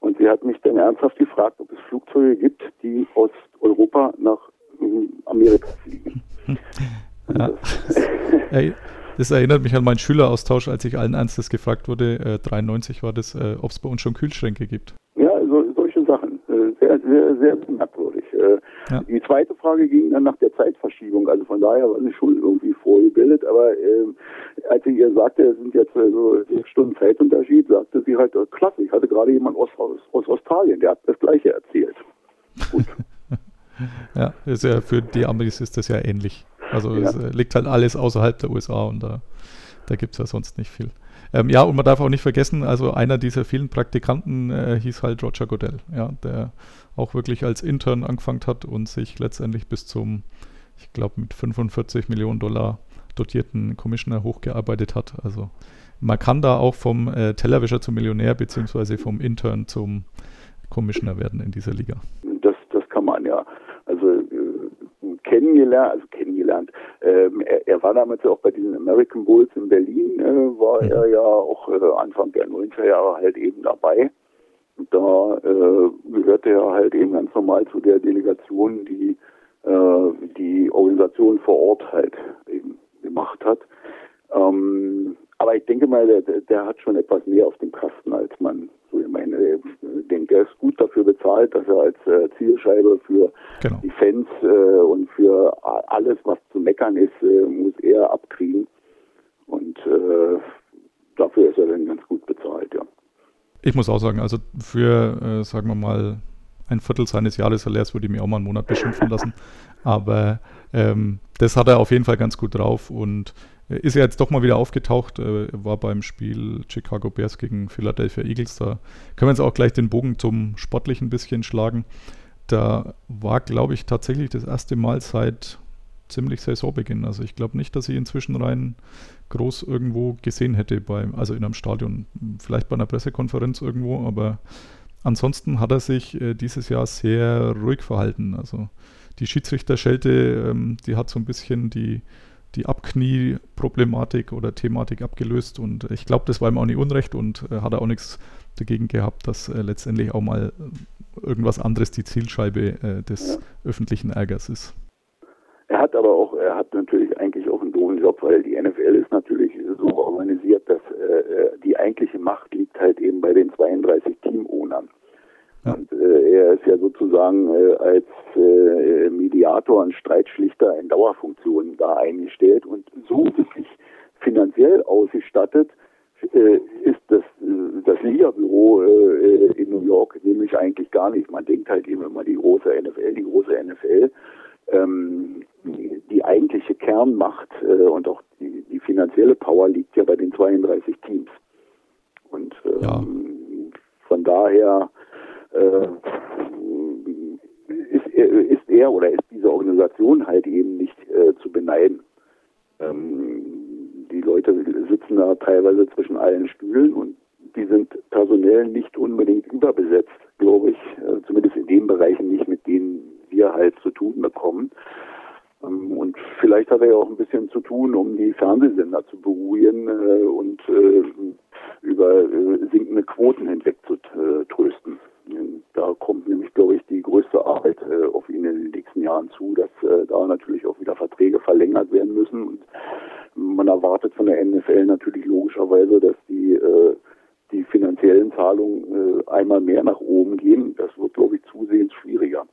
Und sie hat mich dann ernsthaft gefragt, ob es Flugzeuge gibt, die aus Europa nach ähm, Amerika fliegen. Ja. Das erinnert mich an meinen Schüleraustausch, als ich allen Ernstes gefragt wurde, äh, 93 war das, äh, ob es bei uns schon Kühlschränke gibt. Ja, so, solche Sachen. Äh, sehr, sehr, sehr merkwürdig. Äh, Ja. Die zweite Frage ging dann nach der Zeitverschiebung. Also von daher war sie schon irgendwie vorgebildet. Aber ähm, als sie ihr sagte, es sind jetzt äh, so sechs Stunden Zeitunterschied, sagte sie halt, äh, klasse, ich hatte gerade jemand aus, aus, aus Australien, der hat das Gleiche erzählt. Gut. Ja, ist ja für die Amis ist das ja ähnlich. Also Ja. es äh, liegt halt alles außerhalb der USA und da, da gibt es ja sonst nicht viel. Ähm, ja, und man darf auch nicht vergessen, also einer dieser vielen Praktikanten äh, hieß halt Roger Goodell, ja, der auch wirklich als Intern angefangen hat und sich letztendlich bis zum, ich glaube, mit 45 Millionen Dollar dotierten Commissioner hochgearbeitet hat. Also man kann da auch vom äh, Tellerwäscher zum Millionär beziehungsweise vom Intern zum Commissioner werden in dieser Liga. Das, das kann man ja. Also äh, kennengelernt, also kennengelernt. Ähm, er, er war damals ja auch bei diesen American Bulls in Berlin, äh, war Mhm. er ja auch äh, Anfang der 90er Jahre halt eben dabei. Da äh, gehörte er halt eben ganz normal zu der Delegation, die äh, die Organisation vor Ort halt eben gemacht hat. Ähm, aber ich denke mal, der, der hat schon etwas mehr auf dem Kasten, als man so ich meine. Denke, er ist gut dafür bezahlt, dass er als äh, Zielscheibe für Genau. die Fans äh, und für alles, was zu meckern ist, äh, muss er abkriegen. Und äh, dafür ist er dann ganz gut bezahlt, ja. Ich muss auch sagen, also für, äh, sagen wir mal, ein Viertel seines Jahressalärs würde ich mir auch mal einen Monat beschimpfen lassen. Aber ähm, das hat er auf jeden Fall ganz gut drauf und äh, ist ja jetzt doch mal wieder aufgetaucht. Äh, war beim Spiel Chicago Bears gegen Philadelphia Eagles. Da können wir jetzt auch gleich den Bogen zum Sportlichen ein bisschen schlagen. Da war, glaube ich, tatsächlich das erste Mal seit ziemlich Saisonbeginn. Also ich glaube nicht, dass ich inzwischen rein groß irgendwo gesehen hätte, beim, also in einem Stadion, vielleicht bei einer Pressekonferenz irgendwo, aber ansonsten hat er sich äh, dieses Jahr sehr ruhig verhalten. Also die Schiedsrichterschelte, ähm, die hat so ein bisschen die, die Abknie-Problematik oder Thematik abgelöst und ich glaube, das war ihm auch nicht unrecht und äh, hat er auch nichts dagegen gehabt, dass äh, letztendlich auch mal irgendwas anderes die Zielscheibe äh, des öffentlichen Ärgers ist. Er hat aber auch, er hat natürlich eigentlich auch einen doofen Job, weil die NFL ist natürlich so organisiert, dass äh, die eigentliche Macht liegt halt eben bei den 32 Teamownern. Ja. Und äh, er ist ja sozusagen äh, als äh, Mediator und Streitschlichter in Dauerfunktion da eingestellt und so wirklich finanziell ausgestattet äh, ist das, äh, das Liga-Büro äh, in New York nämlich eigentlich gar nicht. Man denkt halt eben immer die große NFL, die große NFL. Ähm, die, eigentliche Kernmacht äh, und auch die, die finanzielle Power liegt ja bei den 32 Teams. Und ähm, Ja. von daher äh, ist, er- ist er oder ist diese Organisation halt eben nicht äh, zu beneiden. Ähm, die Leute sitzen da teilweise zwischen allen Stühlen und die sind personell nicht unbedingt überbesetzt, glaube ich, äh, zumindest in den Bereichen nicht, mit denen wir halt zu tun bekommen. Ähm, Und vielleicht hat er ja auch ein bisschen zu tun, um die Fernsehsender zu beruhigen äh, und äh, über äh, sinkende Quoten hinweg zu trösten. Da kommt nämlich, glaube ich, die größte Arbeit auf ihn in den nächsten Jahren zu, dass da natürlich auch wieder Verträge verlängert werden müssen. Und man erwartet von der NFL natürlich logischerweise, dass die, die finanziellen Zahlungen einmal mehr nach oben gehen. Das wird, glaube ich, zusehends schwieriger.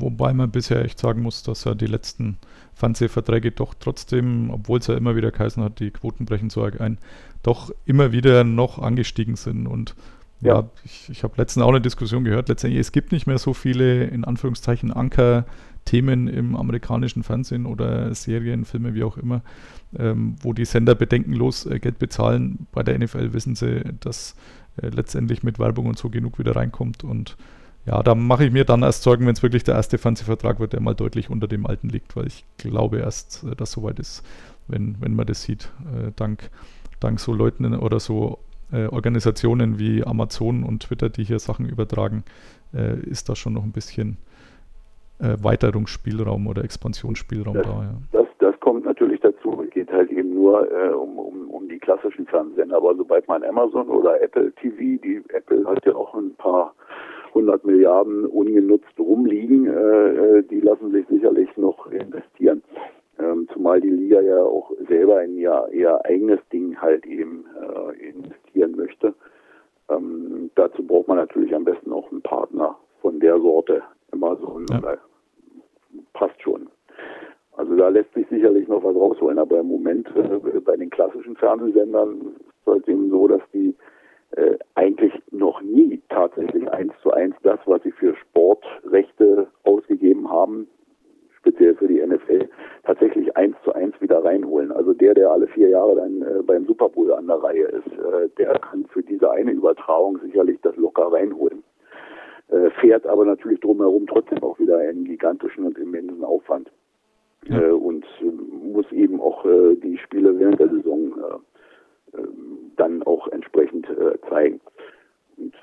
Wobei man bisher echt sagen muss, dass ja die letzten Fernsehverträge doch trotzdem, obwohl es ja immer wieder geheißen hat, die Quoten brechen so arg ein, doch immer wieder noch angestiegen sind. Und ja, Ja. ich, ich habe letztens auch eine Diskussion gehört, letztendlich, es gibt nicht mehr so viele, in Anführungszeichen, Anker-Themen im amerikanischen Fernsehen oder Serien, Filme, wie auch immer, ähm, wo die Sender bedenkenlos äh, Geld bezahlen. Bei der NFL wissen sie, dass äh, letztendlich mit Werbung und so genug wieder reinkommt und ja, da mache ich mir dann erst Sorgen, wenn es wirklich der erste Fernsehvertrag wird, der mal deutlich unter dem alten liegt, weil ich glaube erst, äh, dass soweit ist, wenn, wenn man das sieht, äh, dank, dank so Leuten oder so äh, Organisationen wie Amazon und Twitter, die hier Sachen übertragen, äh, ist da schon noch ein bisschen Erweiterungsspielraum oder Expansionsspielraum Ja. da. Ja. Das, das kommt natürlich dazu. geht halt eben nur äh, um, um, um die klassischen Fernsehsender. Aber sobald man Amazon oder Apple TV, die Apple hat ja auch ein paar hundert Milliarden ungenutzt rumliegen, äh, äh, die lassen sich sicherlich noch investieren. Ähm, zumal die Liga ja auch selber in ihr, ihr eigenes Ding halt eben äh, investieren möchte. Ähm, dazu braucht man natürlich am besten auch einen Partner von der Sorte. Amazon ja. oder passt schon. Also da lässt sich sicherlich noch was rausholen, aber im Moment äh, bei den klassischen Fernsehsendern ist es halt eben so, dass die äh, eigentlich noch nie tatsächlich eins zu eins das, was sie für Sportrechte ausgegeben haben, speziell für die NFL, tatsächlich eins zu eins wieder reinholen. Also der, der alle vier Jahre dann äh, beim Super Bowl an der Reihe ist, äh, der kann für diese eine Übertragung sicherlich das locker reinholen. Äh, fährt aber natürlich drumherum trotzdem auch wieder einen gigantischen und immensen Aufwand. Ja. Äh, und äh, muss eben auch äh, die Spiele während der Saison dann auch entsprechend zeigen. Und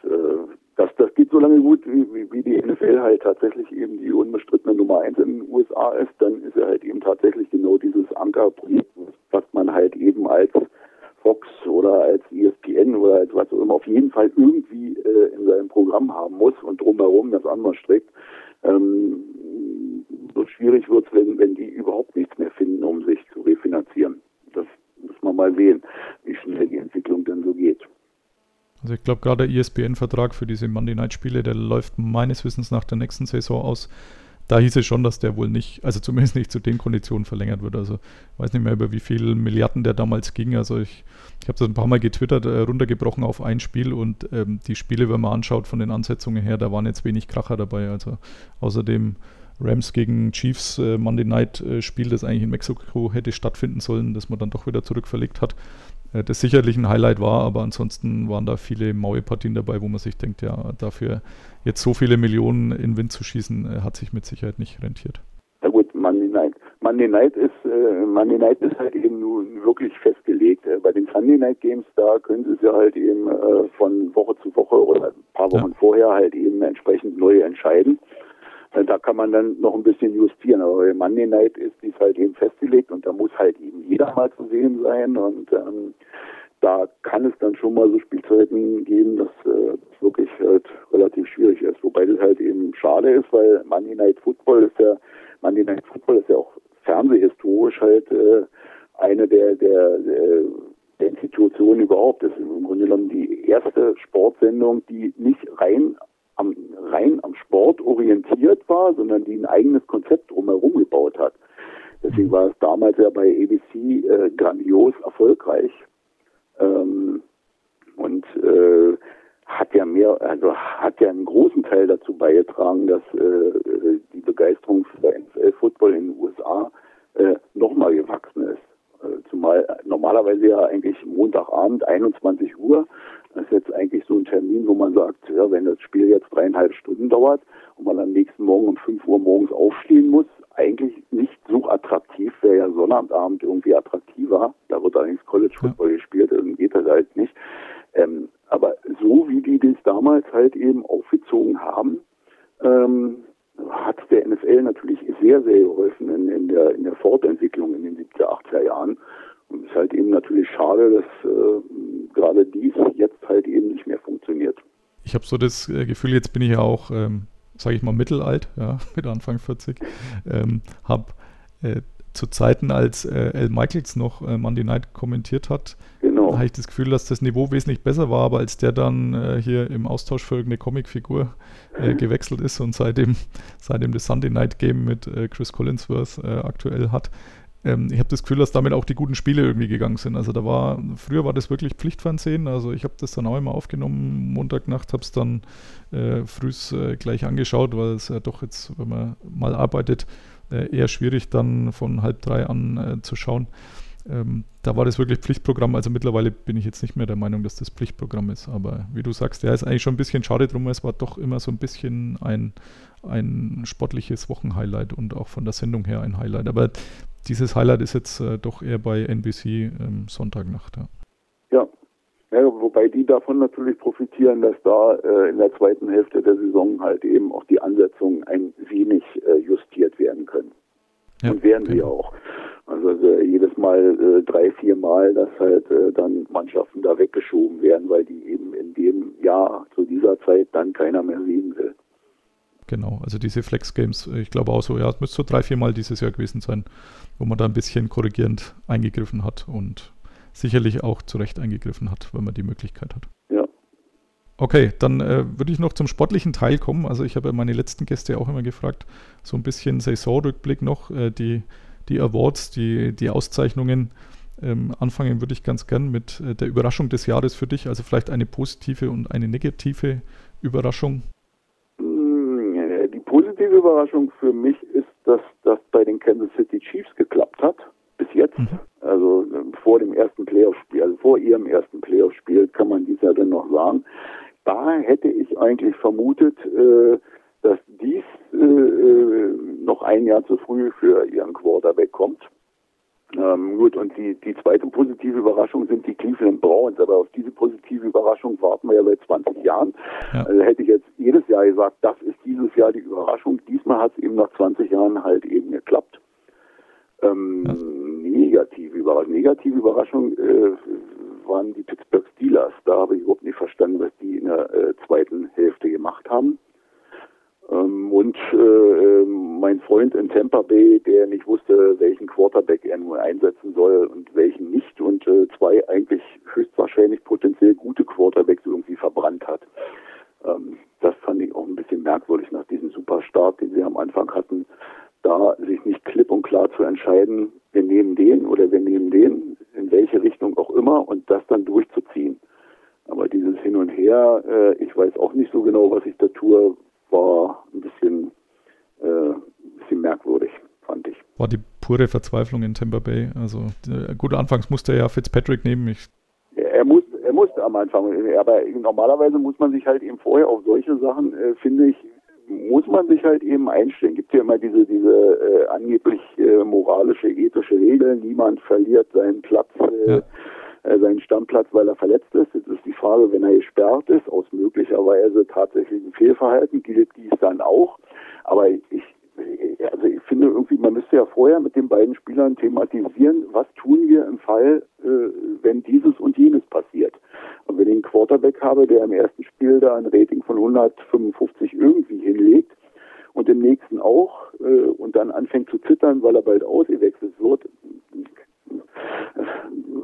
das, das geht so lange gut, wie, wie die NFL halt tatsächlich eben die unbestrittene Nummer eins in den USA ist, dann ist er halt eben tatsächlich genau dieses Ankerprojekt, was man halt eben als Fox oder als ESPN oder als was auch immer auf jeden Fall irgendwie äh, in seinem Programm haben muss und drumherum das anders strickt. Ähm, so schwierig wird es, wenn, wenn die überhaupt nichts mehr finden, um sich zu refinanzieren. Das muss man mal sehen, wie schnell die Entwicklung dann so geht. Also ich glaube gerade der ESPN-Vertrag für diese Monday Night-Spiele, der läuft meines Wissens nach der nächsten Saison aus. Da hieß es schon, dass der wohl nicht, also zumindest nicht zu den Konditionen verlängert wird. Also ich weiß nicht mehr, über wie viele Milliarden der damals ging. Also ich, ich habe das ein paar Mal getwittert, äh, runtergebrochen auf ein Spiel und ähm, die Spiele, wenn man anschaut von den Ansetzungen her, da waren jetzt wenig Kracher dabei. Also außerdem Rams gegen Chiefs äh, Monday Night äh, Spiel, das eigentlich in Mexiko hätte stattfinden sollen, das man dann doch wieder zurückverlegt hat. Äh, das sicherlich ein Highlight war, aber ansonsten waren da viele maue Partien dabei, wo man sich denkt, ja, dafür jetzt so viele Millionen in den Wind zu schießen, äh, hat sich mit Sicherheit nicht rentiert. Na gut, Monday Night. Monday Night ist äh, Monday Night ist halt eben nun wirklich festgelegt. Äh, bei den Sunday Night Games da können sie es ja halt eben von Woche zu Woche oder ein paar Wochen ja. vorher halt eben entsprechend neu entscheiden. Äh, da kann man dann noch ein bisschen justieren. Aber bei Monday Night ist dies halt eben festgelegt und da muss halt eben jeder mal zu sehen sein. Und ähm, da kann es dann schon mal so Spielzeiten geben, dass äh, wirklich halt relativ schwierig ist. Wobei das halt eben schade ist, weil Monday Night Football ist ja, Monday Night Football ist ja auch fernsehhistorisch halt äh, eine der, der, der der Institution überhaupt. Das ist im Grunde genommen die erste Sportsendung, die nicht rein am, rein am Sport orientiert war, sondern die ein eigenes Konzept drumherum gebaut hat. Deswegen war es damals ja bei ABC äh, grandios erfolgreich ähm, und äh, hat ja mehr, also hat ja einen großen Teil dazu beigetragen, dass äh, die Begeisterung für NFL-Football in den USA äh, nochmal gewachsen ist. Äh, zumal normalerweise ja eigentlich Montagabend 21 Uhr das ist jetzt eigentlich so ein Termin, wo man sagt, ja, wenn das Spiel jetzt dreieinhalb Stunden dauert und man am nächsten Morgen um 5 Uhr morgens aufstehen muss, eigentlich nicht so attraktiv, wäre ja Sonnabendabend irgendwie attraktiver. Da wird allerdings College Football gespielt, dann geht das halt nicht. Ähm, aber so wie die das damals halt eben aufgezogen haben, ähm, hat der NFL natürlich sehr, sehr geholfen in, in, der, in der Fortentwicklung in den 70er, 80er Jahren. Und es ist halt eben natürlich schade, dass äh, gerade dies jetzt halt eben nicht mehr funktioniert. Ich habe so das äh, Gefühl, jetzt bin ich ja auch, ähm, sage ich mal, mittelalt, ja, mit Anfang 40, ähm, habe äh, zu Zeiten, als äh, Al Michaels noch äh, Monday Night kommentiert hat, genau. habe ich das Gefühl, dass das Niveau wesentlich besser war, aber als der dann äh, hier im Austausch für irgendeine Comicfigur äh, mhm. gewechselt ist und seitdem, seitdem das Sunday Night Game mit äh, Chris Collinsworth äh, aktuell hat, ähm, ich habe das Gefühl, dass damit auch die guten Spiele irgendwie gegangen sind. Also da war, früher war das wirklich Pflichtfernsehen. Also ich habe das dann auch immer aufgenommen, Montagnacht, habe es dann äh, frühs äh, gleich angeschaut, weil es ja doch jetzt, wenn man mal arbeitet, äh, eher schwierig dann von halb drei an äh, zu schauen. Ähm, da war das wirklich Pflichtprogramm. Also mittlerweile bin ich jetzt nicht mehr der Meinung, dass das Pflichtprogramm ist. Aber wie du sagst, ja, ist eigentlich schon ein bisschen schade drum. Es war doch immer so ein bisschen ein, ein sportliches Wochenhighlight und auch von der Sendung her ein Highlight. Aber dieses Highlight ist jetzt äh, doch eher bei NBC ähm, Sonntagnacht. Ja. ja. Ja, wobei die davon natürlich profitieren, dass da äh, in der zweiten Hälfte der Saison halt eben auch die Ansetzungen ein wenig äh, justiert werden können. Ja, und werden sie genau. auch. Also äh, jedes Mal äh, drei, vier Mal, dass halt äh, dann Mannschaften da weggeschoben werden, weil die eben in dem Jahr zu dieser Zeit dann keiner mehr sehen will. Genau, also diese Flex Games, äh, ich glaube auch so, ja, es müsste so drei, vier Mal dieses Jahr gewesen sein, wo man da ein bisschen korrigierend eingegriffen hat und sicherlich auch zu Recht eingegriffen hat, wenn man die Möglichkeit hat. Ja. Okay, dann äh, würde ich noch zum sportlichen Teil kommen. Also ich habe meine letzten Gäste auch immer gefragt, so ein bisschen Saisonrückblick noch, äh, die, die Awards, die, die Auszeichnungen. Ähm, anfangen würde ich ganz gern mit äh, der Überraschung des Jahres für dich, also vielleicht eine positive und eine negative Überraschung. Überraschung für mich ist, dass das bei den Kansas City Chiefs geklappt hat, bis jetzt. Mhm. Also äh, vor dem ersten Playoff-Spiel, also vor ihrem ersten Playoff-Spiel kann man dies ja dann noch sagen. Da hätte ich eigentlich vermutet, äh, dass dies äh, äh, noch ein Jahr zu früh für ihren Quarterback kommt. Ähm, gut, und die, die zweite positive Überraschung sind die Cleveland Browns. Aber auf diese positive Überraschung warten wir ja seit 20 Jahren. Ja. Also hätte ich jetzt jedes Jahr gesagt, das ist dieses Jahr die Überraschung. Diesmal hat es eben nach 20 Jahren halt eben geklappt. Ähm, Ja. Negative Überraschung. Negative Überraschung äh, waren die Pittsburgh Steelers. Da habe ich überhaupt nicht verstanden, was die in der äh, zweiten Hälfte gemacht haben. Ähm, und äh, äh, mein Freund in Tampa Bay, der nicht wusste, welchen Quarterback er nun einsetzen soll und welchen nicht und äh, zwei eigentlich höchstwahrscheinlich potenziell gute Quarterbacks irgendwie verbrannt hat. Ähm, das fand ich auch ein bisschen merkwürdig nach diesem Superstart, den sie am Anfang hatten, da sich nicht klipp und klar zu entscheiden, wir nehmen den oder wir nehmen den, in welche Richtung auch immer und das dann durchzuziehen. Aber dieses Hin und Her, ich weiß auch nicht so genau, was ich da tue, war ein bisschen, äh, ein bisschen merkwürdig, fand ich. War die pure Verzweiflung in Tampa Bay. Also äh, gut, anfangs musste er ja Fitzpatrick nehmen. Ich, Er muss, er musste am Anfang, aber normalerweise muss man sich halt eben vorher auf solche Sachen, äh, finde ich, muss man sich halt eben einstellen. Gibt ja immer diese diese äh, angeblich äh, moralische, ethische Regel, niemand verliert seinen Platz, äh, Ja. äh, seinen Stammplatz, weil er verletzt ist. Jetzt ist die Frage, wenn er gesperrt ist, aus möglicherweise tatsächlichem Fehlverhalten, gilt dies dann auch. Aber ich also ich finde irgendwie, man müsste ja vorher mit den beiden Spielern thematisieren, was tun wir im Fall, äh, wenn dieses und jenes passiert. Und wenn ich einen Quarterback habe, der im ersten Spiel da ein Rating von 155 irgendwie hinlegt und im nächsten auch äh, und dann anfängt zu zittern, weil er bald ausgewechselt wird,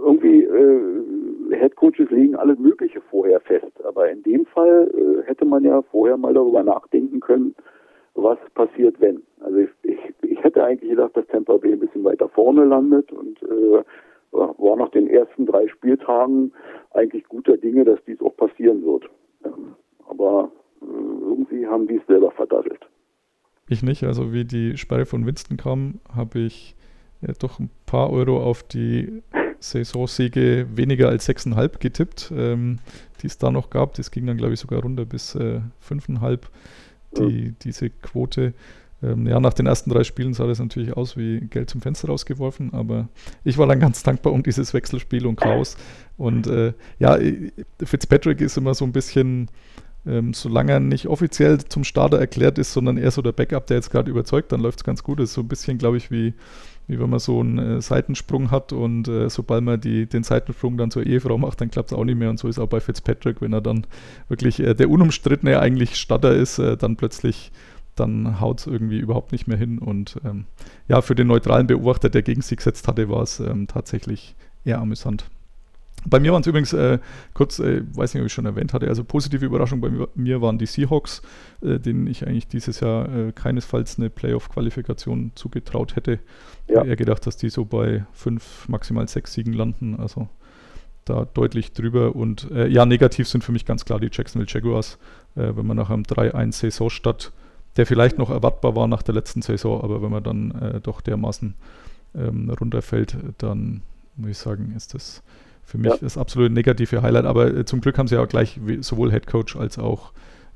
irgendwie äh, Headcoaches legen alles Mögliche vorher fest. Aber in dem Fall äh, hätte man ja vorher mal darüber nachdenken können, was passiert, wenn. Also ich, ich, ich hätte eigentlich gedacht, dass Tampa Bay ein bisschen weiter vorne landet und äh, war nach den ersten drei Spieltagen eigentlich guter Dinge, dass dies auch passieren wird. Ähm, aber äh, irgendwie haben die es selber verdattelt. ich nicht. Also wie die Sperre von Winston kam, habe ich ja, doch ein paar Euro auf die Saisonsiege weniger als 6,5 getippt, ähm, die es da noch gab. Das ging dann, glaube ich, sogar runter bis äh, 5,5, die, diese Quote. Ähm, ja, nach den ersten drei Spielen sah das natürlich aus wie Geld zum Fenster rausgeworfen, aber ich war dann ganz dankbar um dieses Wechselspiel und Chaos. Und äh, ja, Fitzpatrick ist immer so ein bisschen, ähm, solange er nicht offiziell zum Starter erklärt ist, sondern eher so der Backup, der jetzt gerade überzeugt, dann läuft es ganz gut. Das ist so ein bisschen, glaube ich, wie, wie wenn man so einen äh, Seitensprung hat und äh, sobald man die, den Seitensprung dann zur Ehefrau macht, dann klappt es auch nicht mehr. Und so ist auch bei Fitzpatrick, wenn er dann wirklich äh, der unumstrittene eigentlich Starter ist, äh, dann plötzlich dann haut es irgendwie überhaupt nicht mehr hin. Und ähm, ja, für den neutralen Beobachter, der gegen sie gesetzt hatte, war es ähm, tatsächlich eher amüsant. Bei mir waren es übrigens, äh, kurz, äh, weiß nicht, ob ich schon erwähnt hatte, also positive Überraschung bei mir waren die Seahawks, äh, denen ich eigentlich dieses Jahr äh, keinesfalls eine Playoff-Qualifikation zugetraut hätte. Ja. Eher gedacht, dass die so bei fünf, maximal sechs Siegen landen, also da deutlich drüber. Und äh, ja, negativ sind für mich ganz klar die Jacksonville Jaguars, äh, wenn man nach einem 3-1 Saisonstart der vielleicht noch erwartbar war nach der letzten Saison, aber wenn man dann doch dermaßen ähm, runterfällt, dann muss ich sagen, ist das für mich Ja. das absolute negative Highlight. Aber äh, zum Glück haben sie ja gleich wie- sowohl Head Coach als auch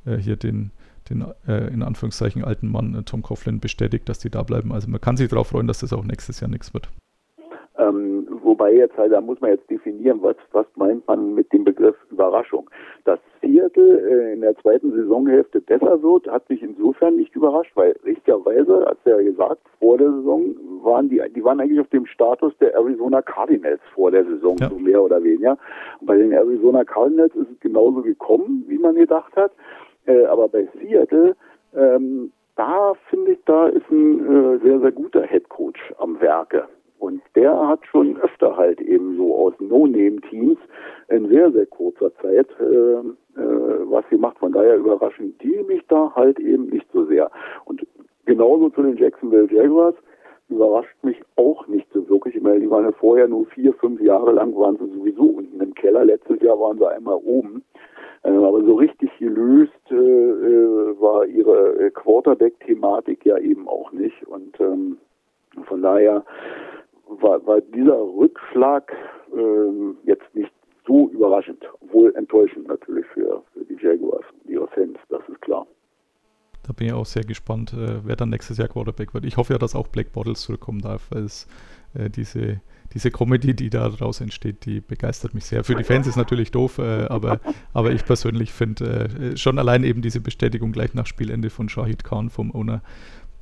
äh, hier den, den äh, in Anführungszeichen alten Mann äh, Tom Coughlin bestätigt, dass die da bleiben. Also man kann sich darauf freuen, dass das auch nächstes Jahr nichts wird. Ähm, wobei jetzt halt, da muss man jetzt definieren, was, was meint man mit dem Begriff Überraschung. Dass Seattle äh, in der zweiten Saisonhälfte besser wird, hat mich insofern nicht überrascht, weil richtigerweise, hat er ja gesagt, vor der Saison waren die, die waren eigentlich auf dem Status der Arizona Cardinals vor der Saison, Ja. so mehr oder weniger. Und bei den Arizona Cardinals ist es genauso gekommen, wie man gedacht hat. Äh, aber bei Seattle, ähm, da finde ich, da ist ein äh, sehr, sehr guter Head Coach am Werke. Und der hat schon öfter halt eben so aus No-Name-Teams in sehr, sehr kurzer Zeit äh, äh, was gemacht. Von daher überraschen die mich da halt eben nicht so sehr. Und genauso zu den Jacksonville Jaguars überrascht mich auch nicht so wirklich. Ich meine, die waren ja vorher nur vier, fünf Jahre lang, waren sie sowieso unten im Keller. Letztes Jahr waren sie einmal oben. Äh, aber so richtig gelöst äh, äh, war ihre äh, Quarterback-Thematik ja eben auch nicht. Und ähm, von daher war, war dieser Rückschlag ähm, jetzt nicht so überraschend, obwohl enttäuschend natürlich für, für die Jaguars und ihre Fans, das ist klar. Da bin ich auch sehr gespannt, äh, wer dann nächstes Jahr Quarterback wird. Ich hoffe ja, dass auch Black Bottles zurückkommen darf, weil es äh, diese, diese Comedy, die da daraus entsteht, die begeistert mich sehr. Für die Fans ist natürlich doof, äh, aber, aber ich persönlich finde äh, schon allein eben diese Bestätigung gleich nach Spielende von Shahid Khan vom Owner,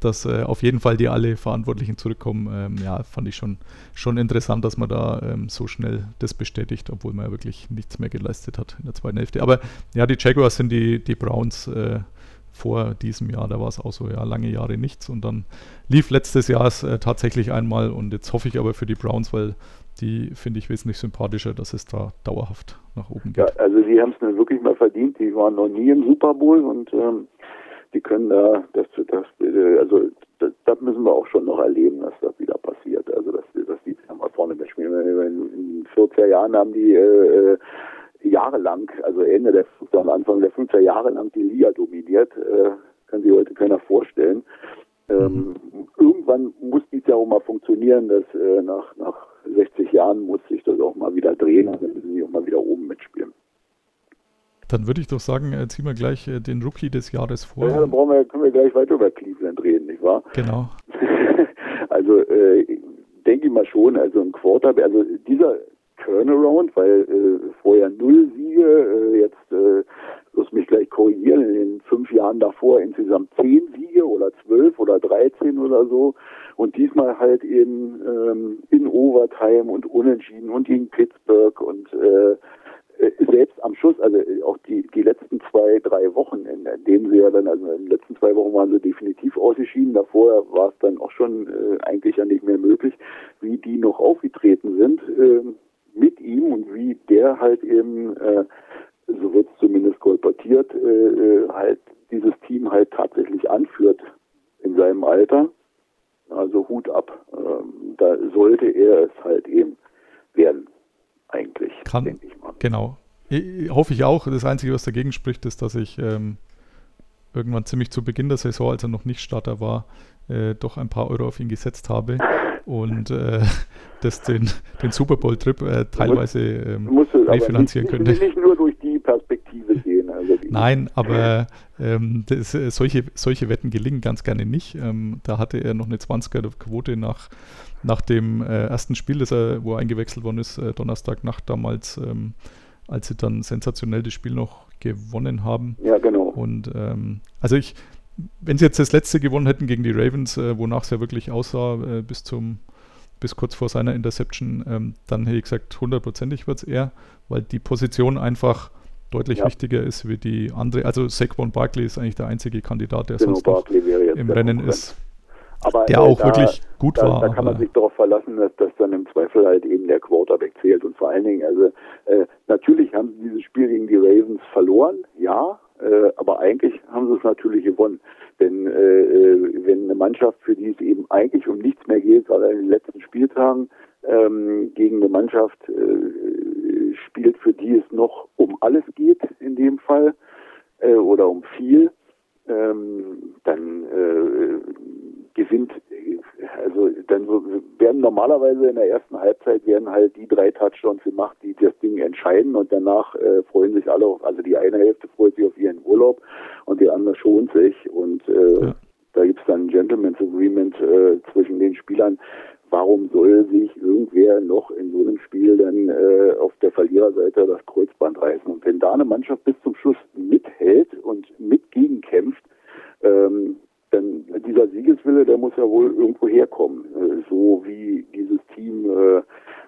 dass äh, auf jeden Fall die alle Verantwortlichen zurückkommen. Ähm, ja, fand ich schon, schon interessant, dass man da ähm, so schnell das bestätigt, obwohl man ja wirklich nichts mehr geleistet hat in der zweiten Hälfte. Aber ja, die Jaguars sind die, die Browns äh, vor diesem Jahr, da war es auch so, ja, lange Jahre nichts und dann lief letztes Jahr es äh, tatsächlich einmal und jetzt hoffe ich aber für die Browns, weil die finde ich wesentlich sympathischer, dass es da dauerhaft nach oben Ja, geht. also sie haben es nun wirklich mal verdient. Die waren noch nie im Super Bowl und ähm, die können da, das, das, äh, also das, müssen wir auch schon noch erleben, dass das wieder passiert. Also dass, dass die mal vorne mitspielen. In den 40er Jahren haben die äh, äh, jahrelang, also Ende der 50er und Anfang der 50er Jahre lang die Liga dominiert. Äh, kann sich heute keiner vorstellen. Ähm, Irgendwann muss dies ja auch mal funktionieren, dass äh, nach, nach 60 Jahren muss sich das auch mal wieder drehen dann müssen sie auch mal wieder oben mitspielen. Dann würde ich doch sagen, äh, ziehen wir gleich äh, den Rookie des Jahres vor. Ja, dann brauchen wir, können wir gleich weiter über Cleveland reden, nicht wahr? Genau. also äh, denke ich mal schon, also ein Quarterback, also dieser Turnaround, weil äh, vorher null Siege, äh, jetzt äh, muss mich gleich korrigieren, in den fünf Jahren davor insgesamt zehn Siege oder zwölf oder dreizehn oder so und diesmal halt eben ähm, in Overtime und unentschieden und gegen Pittsburgh und äh, äh, selbst am Schluss, also äh, auch die, die letzten zwei, drei Wochen, in, denen sie ja dann, also in den letzten zwei Wochen waren sie definitiv ausgeschieden, davor war es dann auch schon äh, eigentlich ja nicht mehr möglich, wie die noch aufgetreten sind äh, mit ihm und wie der halt eben, äh, so wird es zumindest kolportiert, äh, äh, halt dieses Team halt tatsächlich anführt in seinem Alter. Also Hut ab. Ähm, da sollte er es halt eben werden, eigentlich, Kann, denke ich mal. Genau. Ich, hoffe ich auch. Das Einzige, was dagegen spricht, ist, dass ich ähm, irgendwann ziemlich zu Beginn der Saison, als er noch nicht Starter war, äh, doch ein paar Euro auf ihn gesetzt habe und äh, das den, den Super Bowl-Trip äh, teilweise ähm, refinanzieren nicht, könnte. Nicht, nicht nur durch die Perspektive sehen. Also die, Nein, aber ähm, das, äh, solche, solche Wetten gelingen ganz gerne nicht. Ähm, da hatte er noch eine 20er-Quote nach, nach dem äh, ersten Spiel, das er, wo er eingewechselt worden ist, äh, Donnerstagnacht damals, ähm, als sie dann sensationell das Spiel noch gewonnen haben. Ja, genau. Und ähm, also ich, wenn sie jetzt das letzte gewonnen hätten gegen die Ravens, äh, wonach es ja wirklich aussah, äh, bis zum bis kurz vor seiner Interception, ähm, dann hätte ich gesagt, hundertprozentig wird es er, weil die Position einfach deutlich Ja. wichtiger ist wie die andere. Also Saquon Barkley ist eigentlich der einzige Kandidat, der Genau, sonst noch Barkley im Rennen Konkurrent. ist, Aber, der äh, auch da, wirklich gut da, war. Da kann man sich darauf verlassen, dass das dann im Zweifel halt eben der Quarterback zählt. Und vor allen Dingen, also äh, natürlich haben sie dieses Spiel gegen die Ravens verloren, ja, äh, aber eigentlich haben sie es natürlich gewonnen. Denn äh, äh, wenn eine Mannschaft, für die es eben eigentlich um nichts mehr geht, gerade in den letzten Spieltagen, ähm, gegen eine Mannschaft spielt, für die es noch um alles geht in dem Fall äh, oder um viel, ähm, dann äh, gewinnt, also dann werden normalerweise in der ersten Halbzeit werden halt die drei Touchdowns gemacht, die das Ding entscheiden und danach äh, freuen sich alle auf, also die eine Hälfte freut sich auf ihren Urlaub und die andere schont sich und äh, Ja. da gibt's dann ein Gentleman's Agreement äh, zwischen den Spielern. Warum soll sich irgendwer noch in so einem Spiel dann äh, auf der Verliererseite das Kreuzband reißen? Und wenn da eine Mannschaft bis zum Schluss mithält und mit gegenkämpft, ähm, dann dieser Siegeswille, der muss ja wohl irgendwo herkommen. Äh, so wie dieses Team äh,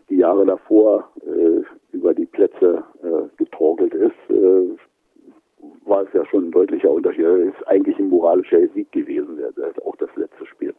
die Jahre davor äh, über die Plätze äh, getorkelt ist, äh, war es ja schon ein deutlicher Unterschied. Es ist eigentlich ein moralischer Sieg gewesen, auch das letzte Spiel,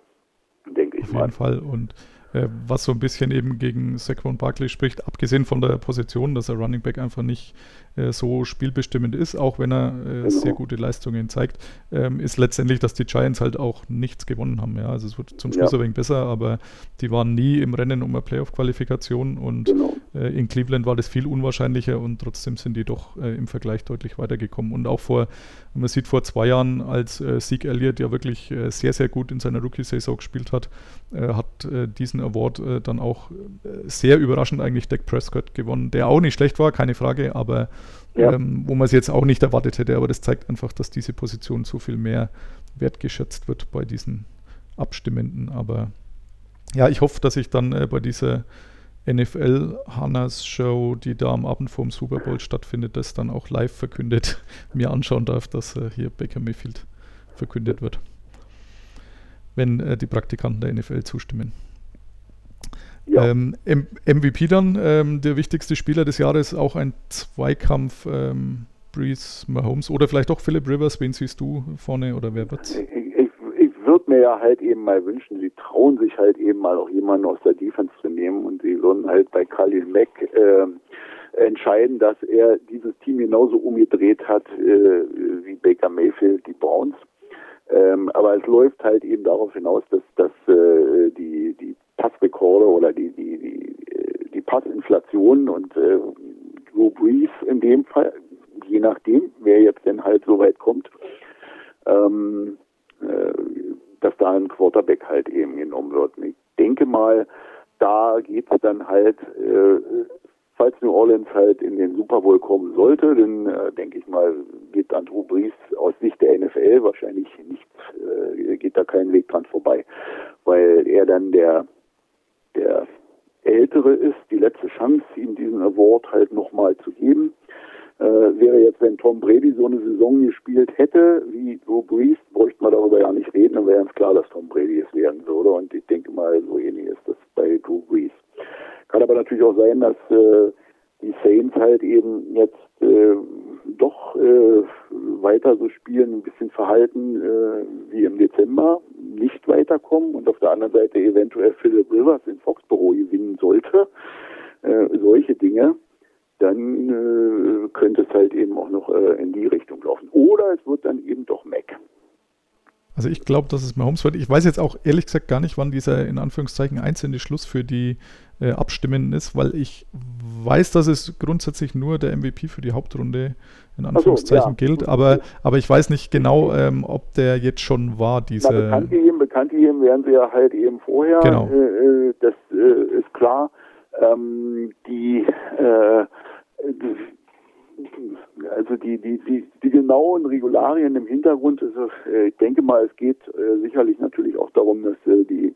denke ich Auf mal. jeden Fall. Und was so ein bisschen eben gegen Saquon Barkley spricht, abgesehen von der Position, dass er Running Back einfach nicht äh, so spielbestimmend ist, auch wenn er äh, sehr gute Leistungen zeigt, ähm, ist letztendlich, dass die Giants halt auch nichts gewonnen haben. Ja, also es wird zum Schluss Ja. ein wenig besser, aber die waren nie im Rennen um eine Playoff-Qualifikation und Genau. Äh, in Cleveland war das viel unwahrscheinlicher und trotzdem sind die doch äh, im Vergleich deutlich weitergekommen. Und auch vor, man sieht vor zwei Jahren, als äh, Zeke Elliott ja wirklich äh, sehr, sehr gut in seiner Rookie-Saison gespielt hat, hat diesen Award dann auch sehr überraschend eigentlich Dak Prescott gewonnen, der auch nicht schlecht war, keine Frage, aber Ja. ähm, wo man es jetzt auch nicht erwartet hätte. Aber das zeigt einfach, dass diese Position so viel mehr wertgeschätzt wird bei diesen Abstimmenden. Aber ja, ich hoffe, dass ich dann äh, bei dieser NFL Hannas Show, die da am Abend vor dem Super Bowl stattfindet, das dann auch live verkündet, mir anschauen darf, dass äh, hier Baker Mayfield verkündet wird. Wenn äh, die Praktikanten der NFL zustimmen. Ja. Ähm, MVP dann, ähm, der wichtigste Spieler des Jahres, auch ein Zweikampf ähm, Breeze Mahomes oder vielleicht auch Philip Rivers. Wen siehst du vorne oder wer wird's? Würde mir ja halt eben mal wünschen, sie trauen sich halt eben mal auch jemanden aus der Defense zu nehmen und sie würden halt bei Khalil Mack äh, entscheiden, dass er dieses Team genauso umgedreht hat äh, wie Baker Mayfield die Browns. Ähm, aber es läuft halt eben darauf hinaus, dass, dass äh, die, die Passrekorde oder die, die, die, äh, die Passinflation und äh, Drew Brees in dem Fall, je nachdem, wer jetzt denn halt so weit kommt, ähm, äh, dass da ein Quarterback halt eben genommen wird. Und ich denke mal, da geht es dann halt, äh, falls New Orleans halt in den Super Bowl kommen sollte, dann äh, denke ich mal, geht an Drew Brees aus Sicht der NFL wahrscheinlich nicht, äh, geht da kein Weg dran vorbei, weil er dann der der Ältere ist, die letzte Chance, ihm diesen Award halt nochmal zu geben. Äh, wäre jetzt, wenn Tom Brady so eine Saison gespielt hätte wie Drew Brees, bräuchte man darüber ja nicht reden, dann wäre ganz klar, dass Tom Brady es werden würde. Und ich denke mal, so ähnlich ist das bei Drew Brees. Kann aber natürlich auch sein, dass äh, die Saints halt eben jetzt äh, doch äh, weiter so spielen, ein bisschen verhalten äh, wie im Dezember, nicht weiterkommen und auf der anderen Seite eventuell Philip Rivers in Foxborough gewinnen sollte, äh, solche Dinge, dann äh, könnte es halt eben auch noch äh, in die Richtung laufen. Oder es wird dann eben doch Mac. Also ich glaube, dass es Mahomes wird. Ich weiß jetzt auch ehrlich gesagt gar nicht, wann dieser in Anführungszeichen einzelne Schluss für die äh, Abstimmenden ist, weil ich weiß, dass es grundsätzlich nur der MVP für die Hauptrunde in so, Anführungszeichen ja. gilt, aber, aber ich weiß nicht genau, ähm, ob der jetzt schon war, Na, diese. bekannt gegeben, bekannt gegeben werden sie ja halt eben vorher. Genau. Äh, äh, das äh, ist klar. Ähm, die, äh, die- also die, die, die, die genauen Regularien im Hintergrund ist es, äh, ich denke mal, es geht äh, sicherlich natürlich auch darum, dass äh, die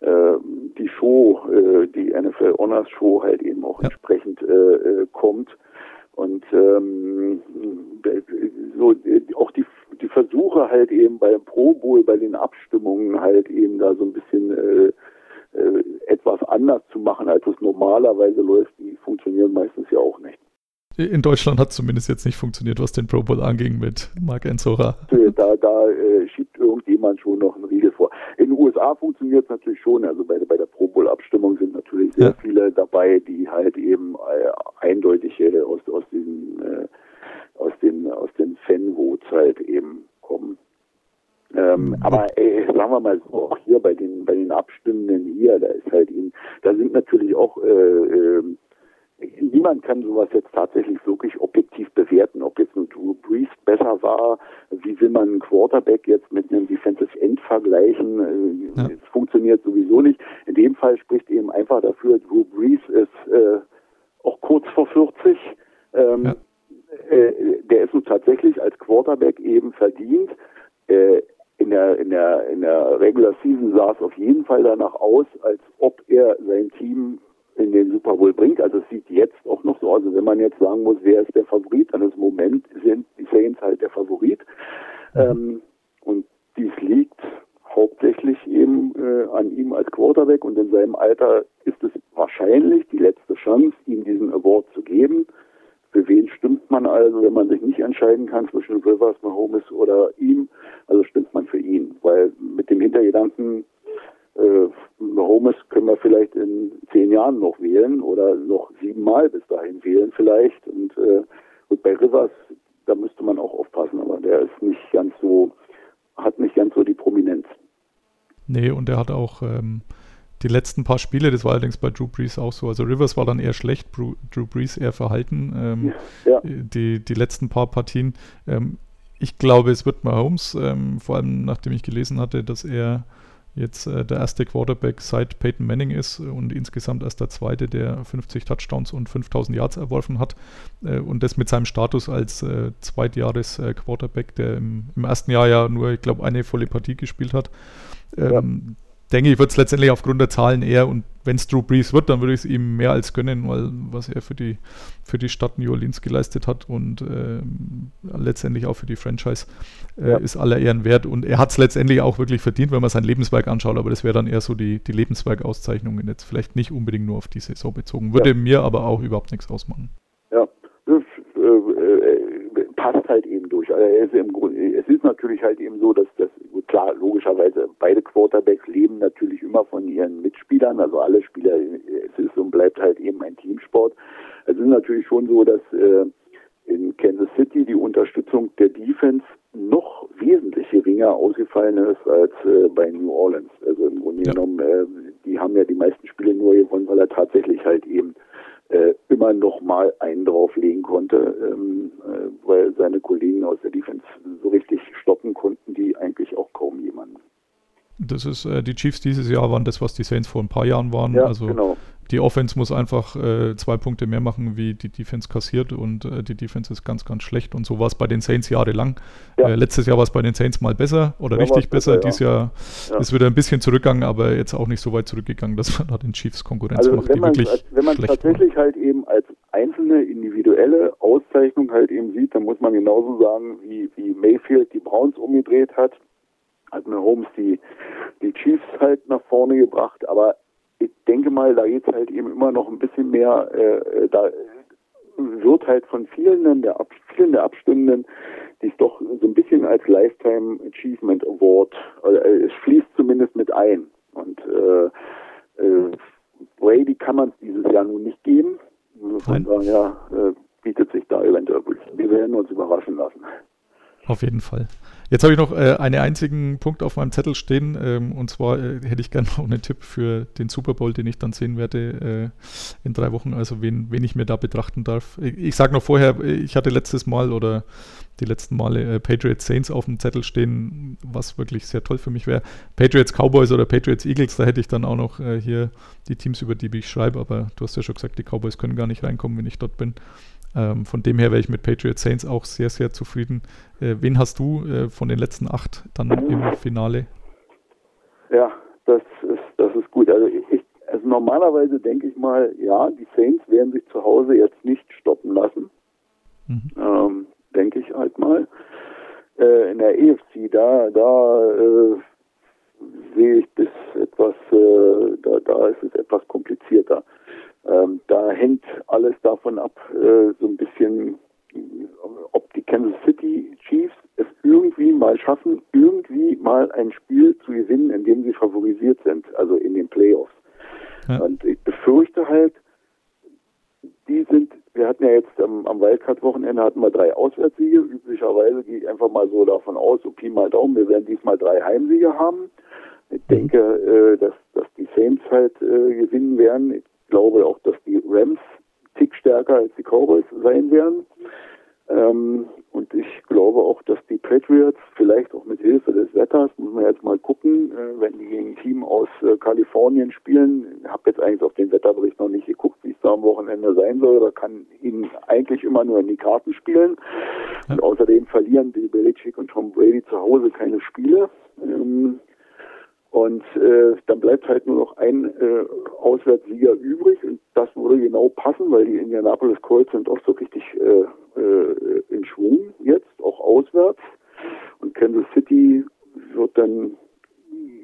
äh, die Show, äh, die NFL Honors Show halt eben auch Ja. entsprechend äh, äh, kommt. Und ähm, äh, so äh, auch die, die Versuche halt eben beim Pro Bowl, bei den Abstimmungen halt eben da so ein bisschen äh, äh, etwas anders zu machen, als es normalerweise läuft, die funktionieren meistens ja auch nicht. In Deutschland hat es zumindest jetzt nicht funktioniert, was den Pro Bowl anging mit Mark Enzora. Äh, Da, da äh, schiebt irgendjemand schon noch einen Riegel vor. In den USA funktioniert es natürlich schon. Also bei, bei der Pro Bowl Abstimmung sind natürlich sehr Ja. viele dabei, die halt eben äh, eindeutig äh, aus, aus diesen äh, aus den aus den Fanvotes halt eben kommen. Ähm, Mhm. aber ey, sagen wir mal so, auch hier bei den bei den Abstimmenden hier, da ist halt eben, da sind natürlich auch äh, ähm, niemand kann sowas jetzt tatsächlich wirklich objektiv bewerten, ob jetzt ein Drew Brees besser war, wie will man einen Quarterback jetzt mit einem Defensive End vergleichen, äh, Ja. es funktioniert sowieso nicht. In dem Fall spricht eben einfach dafür, Drew Brees ist äh, auch kurz vor 40, ähm, Ja. äh, der ist nun tatsächlich als Quarterback eben verdient. Äh, in der, in der, in der Regular Season sah es auf jeden Fall danach aus, als ob er sein Team in den Super Bowl bringt. Also es sieht jetzt auch noch so aus. Also wenn man jetzt sagen muss, wer ist der Favorit, dann ist im Moment sind die Saints halt der Favorit. Ähm, und dies liegt hauptsächlich Quarterback und in seinem Alter ist es wahrscheinlich die letzte Chance, ihm diesen Award zu geben. Für wen stimmt man also, wenn man sich nicht entscheiden kann zwischen Rivers, Mahomes oder ihm? Also stimmt man für ihn, weil mit dem Hintergedanken, äh, Mahomes können wir vielleicht in zehn Jahren noch wählen oder noch siebenmal bis dahin wählen vielleicht. Und, äh, und bei Rivers, da müsste man auch aufpassen, aber der ist nicht ganz so, hat nicht ganz so die Prominenz. Nee, und er hat auch ähm, die letzten paar Spiele, das war allerdings bei Drew Brees auch so. Also Rivers war dann eher schlecht, Drew Brees eher verhalten. Ähm, ja. die, die letzten paar Partien. Ähm, ich glaube, es wird Mahomes, ähm, vor allem nachdem ich gelesen hatte, dass er jetzt äh, der erste Quarterback seit Peyton Manning ist und insgesamt erst der zweite, der 50 Touchdowns und 5000 Yards erworfen hat. Äh, und das mit seinem Status als äh, Zweitjahres-Quarterback, äh, der im, im, ersten Jahr ja nur, ich glaube, eine volle Partie gespielt hat. Ähm, ja denke ich, wird es letztendlich aufgrund der Zahlen eher und wenn es Drew Brees wird, dann würde ich es ihm mehr als gönnen, weil was er für die, für die Stadt New Orleans geleistet hat und äh, letztendlich auch für die Franchise äh, ja. ist aller Ehren wert. Und er hat es letztendlich auch wirklich verdient, wenn man sein Lebenswerk anschaut, aber das wäre dann eher so die, die Lebenswerkauszeichnungen, jetzt vielleicht nicht unbedingt nur auf die Saison bezogen. Würde ja. mir aber auch überhaupt nichts ausmachen. Ja, das äh, äh, passt halt eben durch. Also im Grunde, es ist natürlich halt eben so, dass das klar, logischerweise, beide Quarterbacks leben natürlich immer von ihren Mitspielern, also alle Spieler, es ist und bleibt halt eben ein Teamsport. Es ist natürlich schon so, dass äh, in Kansas City die Unterstützung der Defense noch wesentlich geringer ausgefallen ist als äh, bei New Orleans. Also im Grunde ja. genommen, äh, die haben ja die meisten Spiele nur gewonnen, weil er tatsächlich halt eben äh, immer noch mal einen drauflegen konnte, ähm, äh, weil seine Kollegen aus der Defense so richtig stoppen konnten, die eigentlich auch kaum jemanden. Das ist, äh, die Chiefs dieses Jahr waren das, was die Saints vor ein paar Jahren waren. Ja, also genau die Offense muss einfach äh, zwei Punkte mehr machen, wie die Defense kassiert und äh, die Defense ist ganz, ganz schlecht und so war es bei den Saints jahrelang. Ja. Äh, letztes Jahr war es bei den Saints mal besser oder ja, richtig besser. besser. Dieses Jahr ja. ist wieder ein bisschen zurückgegangen, aber jetzt auch nicht so weit zurückgegangen, dass man da den Chiefs Konkurrenz also macht. Wenn man, als, wenn man tatsächlich war. halt eben als einzelne individuelle Auszeichnung halt eben sieht, dann muss man genauso sagen, wie, wie Mayfield die Browns umgedreht hat, hat Holmes die, die Chiefs halt nach vorne gebracht, aber ich denke mal, da geht es halt eben immer noch ein bisschen mehr, äh, da wird halt von vielen der, Ab vielen der Abstimmenden dies doch so ein bisschen als Lifetime Achievement Award, äh, es fließt zumindest mit ein. Und äh, äh, Brady kann man es dieses Jahr nun nicht geben. Von daher äh, bietet sich da eventuell. Wir werden uns überraschen lassen. Auf jeden Fall. Jetzt habe ich noch äh, einen einzigen Punkt auf meinem Zettel stehen ähm, und zwar äh, hätte ich gerne noch einen Tipp für den Super Bowl, den ich dann sehen werde äh, in drei Wochen, also wen, wen ich mir da betrachten darf. Ich, ich sage noch vorher, ich hatte letztes Mal oder die letzten Male äh, Patriots Saints auf dem Zettel stehen, was wirklich sehr toll für mich wäre. Patriots Cowboys oder Patriots Eagles, da hätte ich dann auch noch äh, hier die Teams, über die ich schreibe, aber du hast ja schon gesagt, die Cowboys können gar nicht reinkommen, wenn ich dort bin. Ähm, von dem her wäre ich mit Patriot Saints auch sehr, sehr zufrieden. Äh, wen hast du äh, von den letzten acht dann im Finale? Ja, das ist, das ist gut. Also, ich, also normalerweise denke ich mal, ja, die Saints werden sich zu Hause jetzt nicht stoppen lassen. Mhm. Ähm, denke ich halt mal. Äh, in der EFC, da, da äh, sehe ich das etwas, äh, da, da ist es etwas komplizierter. Hängt alles davon ab, äh, so ein bisschen, ob die Kansas City Chiefs es irgendwie mal schaffen, irgendwie mal ein Spiel zu gewinnen, in dem sie favorisiert sind, also in den Playoffs. Ja. Und ich befürchte halt, die sind, wir hatten ja jetzt am, am Wildcard-Wochenende hatten wir drei Auswärtssiege. Üblicherweise gehe ich einfach mal so davon aus, so Pi mal Daumen, wir werden diesmal drei Heimsiege haben. Ich mhm. denke, äh, dass, dass die Saints halt äh, gewinnen werden. Ich glaube auch, dass Rams tick stärker als die Cowboys sein werden. Ähm, und ich glaube auch, dass die Patriots vielleicht auch mit Hilfe des Wetters, muss man jetzt mal gucken, äh, wenn die gegen ein Team aus äh, Kalifornien spielen, ich habe jetzt eigentlich auf den Wetterbericht noch nicht geguckt, wie es da am Wochenende sein soll, da kann ihnen eigentlich immer nur in die Karten spielen. Und außerdem verlieren die Belichick und Tom Brady zu Hause keine Spiele. Ähm, und äh, dann bleibt halt nur noch ein äh, Auswärtssieger übrig und das würde genau passen, weil die Indianapolis Colts sind auch so richtig äh, äh, in Schwung jetzt, auch auswärts. Und Kansas City wird dann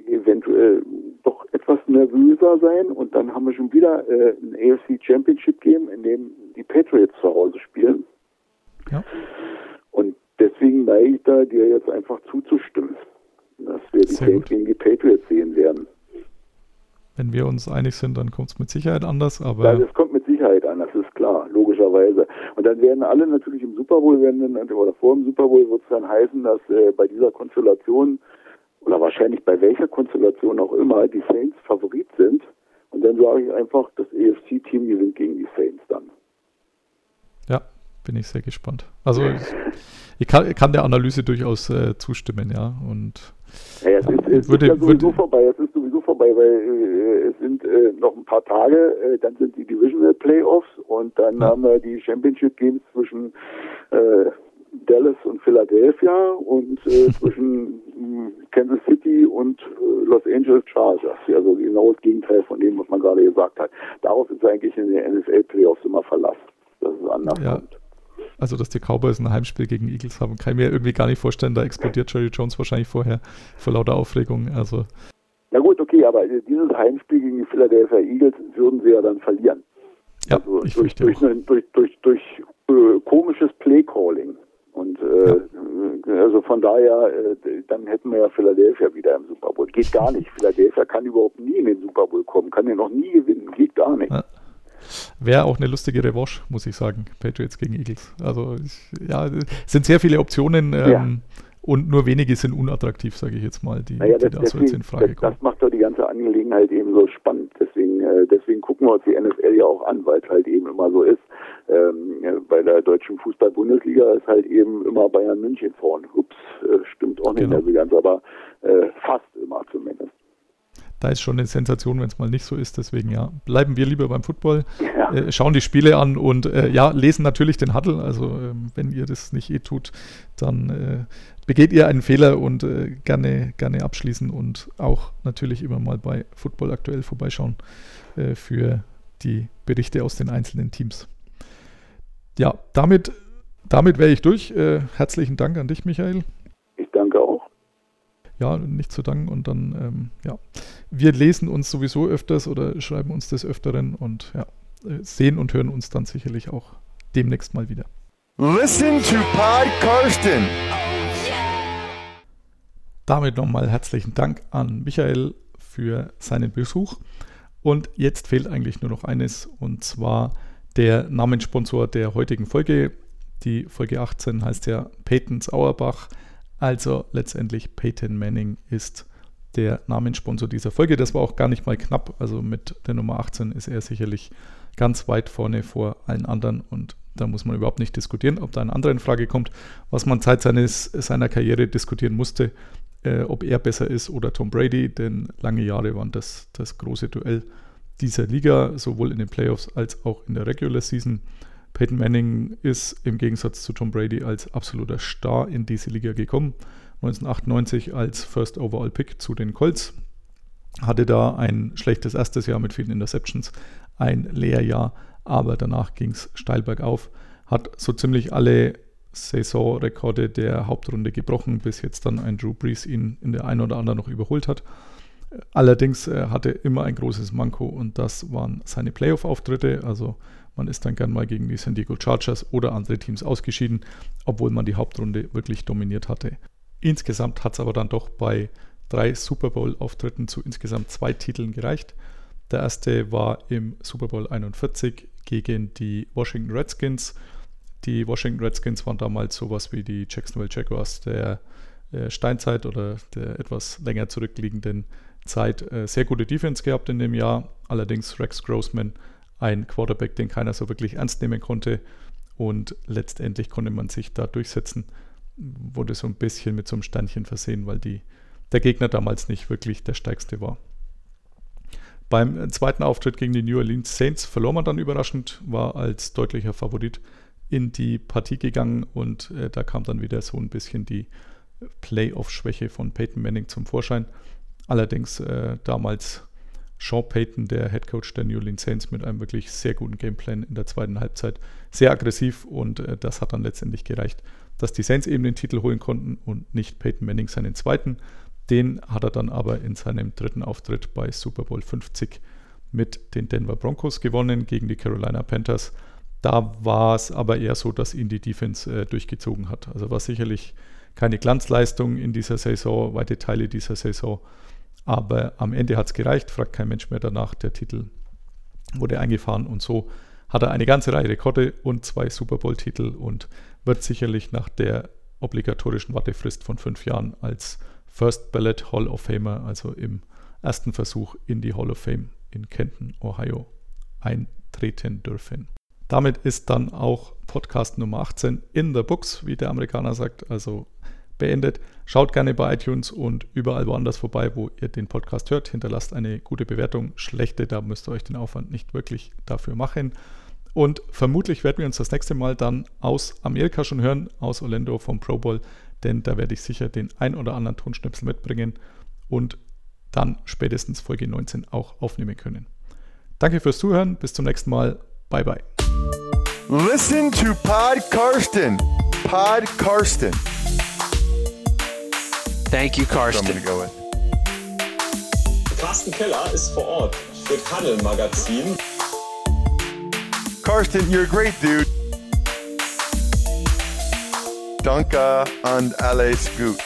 eventuell doch etwas nervöser sein und dann haben wir schon wieder äh, ein AFC Championship Game, in dem die Patriots zu Hause spielen. Ja. Und deswegen neige ich da dir jetzt einfach zuzustimmen, dass wir die Saints gegen die Patriots sehen werden. Wenn wir uns einig sind, dann kommt es mit Sicherheit anders, Ja, aber das kommt mit Sicherheit an, das ist klar, logischerweise. Und dann werden alle natürlich im Super Bowl, werden dann, oder vor dem Super Bowl wird es dann heißen, dass äh, bei dieser Konstellation, oder wahrscheinlich bei welcher Konstellation auch immer, die Saints Favorit sind. Und dann sage ich einfach, das AFC-Team gewinnt gegen die Saints dann. ja, bin ich sehr gespannt. Also ich, ich, kann, ich kann der Analyse durchaus äh, zustimmen, ja. Und Ja, es ist, es Würde- ist ja sowieso würde- vorbei, es ist vorbei, weil äh, es sind äh, noch ein paar Tage, äh, dann sind die Divisional Playoffs und dann Ja. haben wir die Championship Games zwischen Dallas und Philadelphia und äh, zwischen mh, Kansas City und äh, Los Angeles Chargers. Also genau das Gegenteil von dem, was man gerade gesagt hat. Darauf ist eigentlich in den NFL Playoffs immer Verlass, dass es anders Ja. kommt. also, dass die Cowboys ein Heimspiel gegen Eagles haben, kann ich mir irgendwie gar nicht vorstellen. Da explodiert Jerry Jones wahrscheinlich vorher vor lauter Aufregung. Also, Na gut, okay, aber dieses Heimspiel gegen die Philadelphia Eagles würden sie ja dann verlieren. ja, also ich durch, durch, auch. ein- durch, durch, durch äh, komisches Playcalling. Und äh, äh, also von daher, äh, dann hätten wir ja Philadelphia wieder im Super Bowl. Geht gar nicht. Philadelphia kann überhaupt nie in den Super Bowl kommen, kann den noch nie gewinnen. Geht gar nicht. Ja. Wäre auch eine lustige Revanche, muss ich sagen. Patriots gegen Eagles. Also, ja, es sind sehr viele Optionen ähm, Ja. Und nur wenige sind unattraktiv, sage ich jetzt mal, die, Naja, die das, da so jetzt in Frage kommen. das macht doch die ganze Angelegenheit eben so spannend. Deswegen, äh, deswegen gucken wir uns die NFL ja auch an, weil es halt eben immer so ist. Ähm, ja, bei der deutschen Fußball-Bundesliga ist halt eben immer Bayern München vorn. Ups, äh, stimmt auch nicht Genau. mehr so ganz, aber äh, fast immer zumindest. Da ist schon eine Sensation, wenn es mal nicht so ist. Deswegen ja, bleiben wir lieber beim Football, Ja. äh, schauen die Spiele an und äh, ja, lesen natürlich den Huddle. Also ähm, wenn ihr das nicht eh tut, dann äh, begeht ihr einen Fehler und äh, gerne, gerne abschließen und auch natürlich immer mal bei Football aktuell vorbeischauen äh, für die Berichte aus den einzelnen Teams. Ja, damit, damit wäre ich durch. Äh, herzlichen Dank an dich, Michael. Ich danke auch. Ja, nicht zu danken. Und dann, ähm, ja, wir lesen uns sowieso öfters oder schreiben uns des Öfteren und ja, äh, sehen und hören uns dann sicherlich auch demnächst mal wieder. Listen to Pod Karsten. Damit nochmal herzlichen Dank an Michael für seinen Besuch. Und jetzt fehlt eigentlich nur noch eines und zwar der Namenssponsor der heutigen Folge. Die Folge 18 heißt ja Peytons Auerbach. Also letztendlich Peyton Manning ist der Namenssponsor dieser Folge. Das war auch gar nicht mal knapp. Also mit der Nummer 18 ist er sicherlich ganz weit vorne vor allen anderen und da muss man überhaupt nicht diskutieren, ob da ein anderer in Frage kommt. Was man Zeit seines, seiner Karriere diskutieren musste, äh, ob er besser ist oder Tom Brady, denn lange Jahre waren das das große Duell dieser Liga, sowohl in den Playoffs als auch in der Regular Season. Peyton Manning ist im Gegensatz zu Tom Brady als absoluter Star in diese Liga gekommen. 1998 als First Overall Pick zu den Colts. Hatte da ein schlechtes erstes Jahr mit vielen Interceptions, ein Lehrjahr, aber danach ging es steil bergauf. Hat so ziemlich alle Saisonrekorde der Hauptrunde gebrochen, bis jetzt dann ein Drew Brees ihn in der einen oder anderen noch überholt hat. Allerdings äh, hatte immer ein großes Manko und das waren seine Playoff-Auftritte. Also man ist dann gern mal gegen die San Diego Chargers oder andere Teams ausgeschieden, obwohl man die Hauptrunde wirklich dominiert hatte. Insgesamt hat es aber dann doch bei drei Super Bowl-Auftritten zu insgesamt zwei Titeln gereicht. Der erste war im Super Bowl 41 gegen die Washington Redskins. Die Washington Redskins waren damals sowas wie die Jacksonville Jaguars der äh, Steinzeit oder der etwas länger zurückliegenden Zeit. Äh, sehr gute Defense gehabt in dem Jahr. Allerdings Rex Grossman, ein Quarterback, den keiner so wirklich ernst nehmen konnte. Und letztendlich konnte man sich da durchsetzen. Wurde so ein bisschen mit so einem Sternchen versehen, weil die, der Gegner damals nicht wirklich der stärkste war. Beim zweiten Auftritt gegen die New Orleans Saints verlor man dann überraschend, war als deutlicher Favorit in die Partie gegangen und äh, da kam dann wieder so ein bisschen die Playoff-Schwäche von Peyton Manning zum Vorschein. Allerdings äh, damals Sean Payton, der Head Coach der New Orleans Saints, mit einem wirklich sehr guten Gameplan in der zweiten Halbzeit, sehr aggressiv und äh, das hat dann letztendlich gereicht, dass die Saints eben den Titel holen konnten und nicht Peyton Manning seinen zweiten. Den hat er dann aber in seinem dritten Auftritt bei Super Bowl 50 mit den Denver Broncos gewonnen gegen die Carolina Panthers. Da war es aber eher so, dass ihn die Defense äh, durchgezogen hat. Also war sicherlich keine Glanzleistung in dieser Saison, weite Teile dieser Saison. Aber am Ende hat es gereicht, fragt kein Mensch mehr danach. Der Titel wurde eingefahren und so hat er eine ganze Reihe Rekorde und zwei Super Bowl-Titel und wird sicherlich nach der obligatorischen Wartefrist von fünf Jahren als First Ballot Hall of Famer, also im ersten Versuch in die Hall of Fame in Kenton, Ohio, eintreten dürfen. Damit ist dann auch Podcast Nummer 18 in the books, wie der Amerikaner sagt, also beendet. Schaut gerne bei iTunes und überall woanders vorbei, wo ihr den Podcast hört. Hinterlasst eine gute Bewertung. Schlechte, da müsst ihr euch den Aufwand nicht wirklich dafür machen. Und vermutlich werden wir uns das nächste Mal dann aus Amerika schon hören, aus Orlando vom Pro Bowl, denn da werde ich sicher den ein oder anderen Tonschnipsel mitbringen und dann spätestens Folge 19 auch aufnehmen können. Danke fürs Zuhören, bis zum nächsten Mal. Bye bye. Listen to Pod Karsten. Pod Karsten. Thank you, I'm going Karsten. to go with. Carsten Keller ist vor Ort für Tunnel Magazin. Karsten, you're a great dude. Danke und alles gut.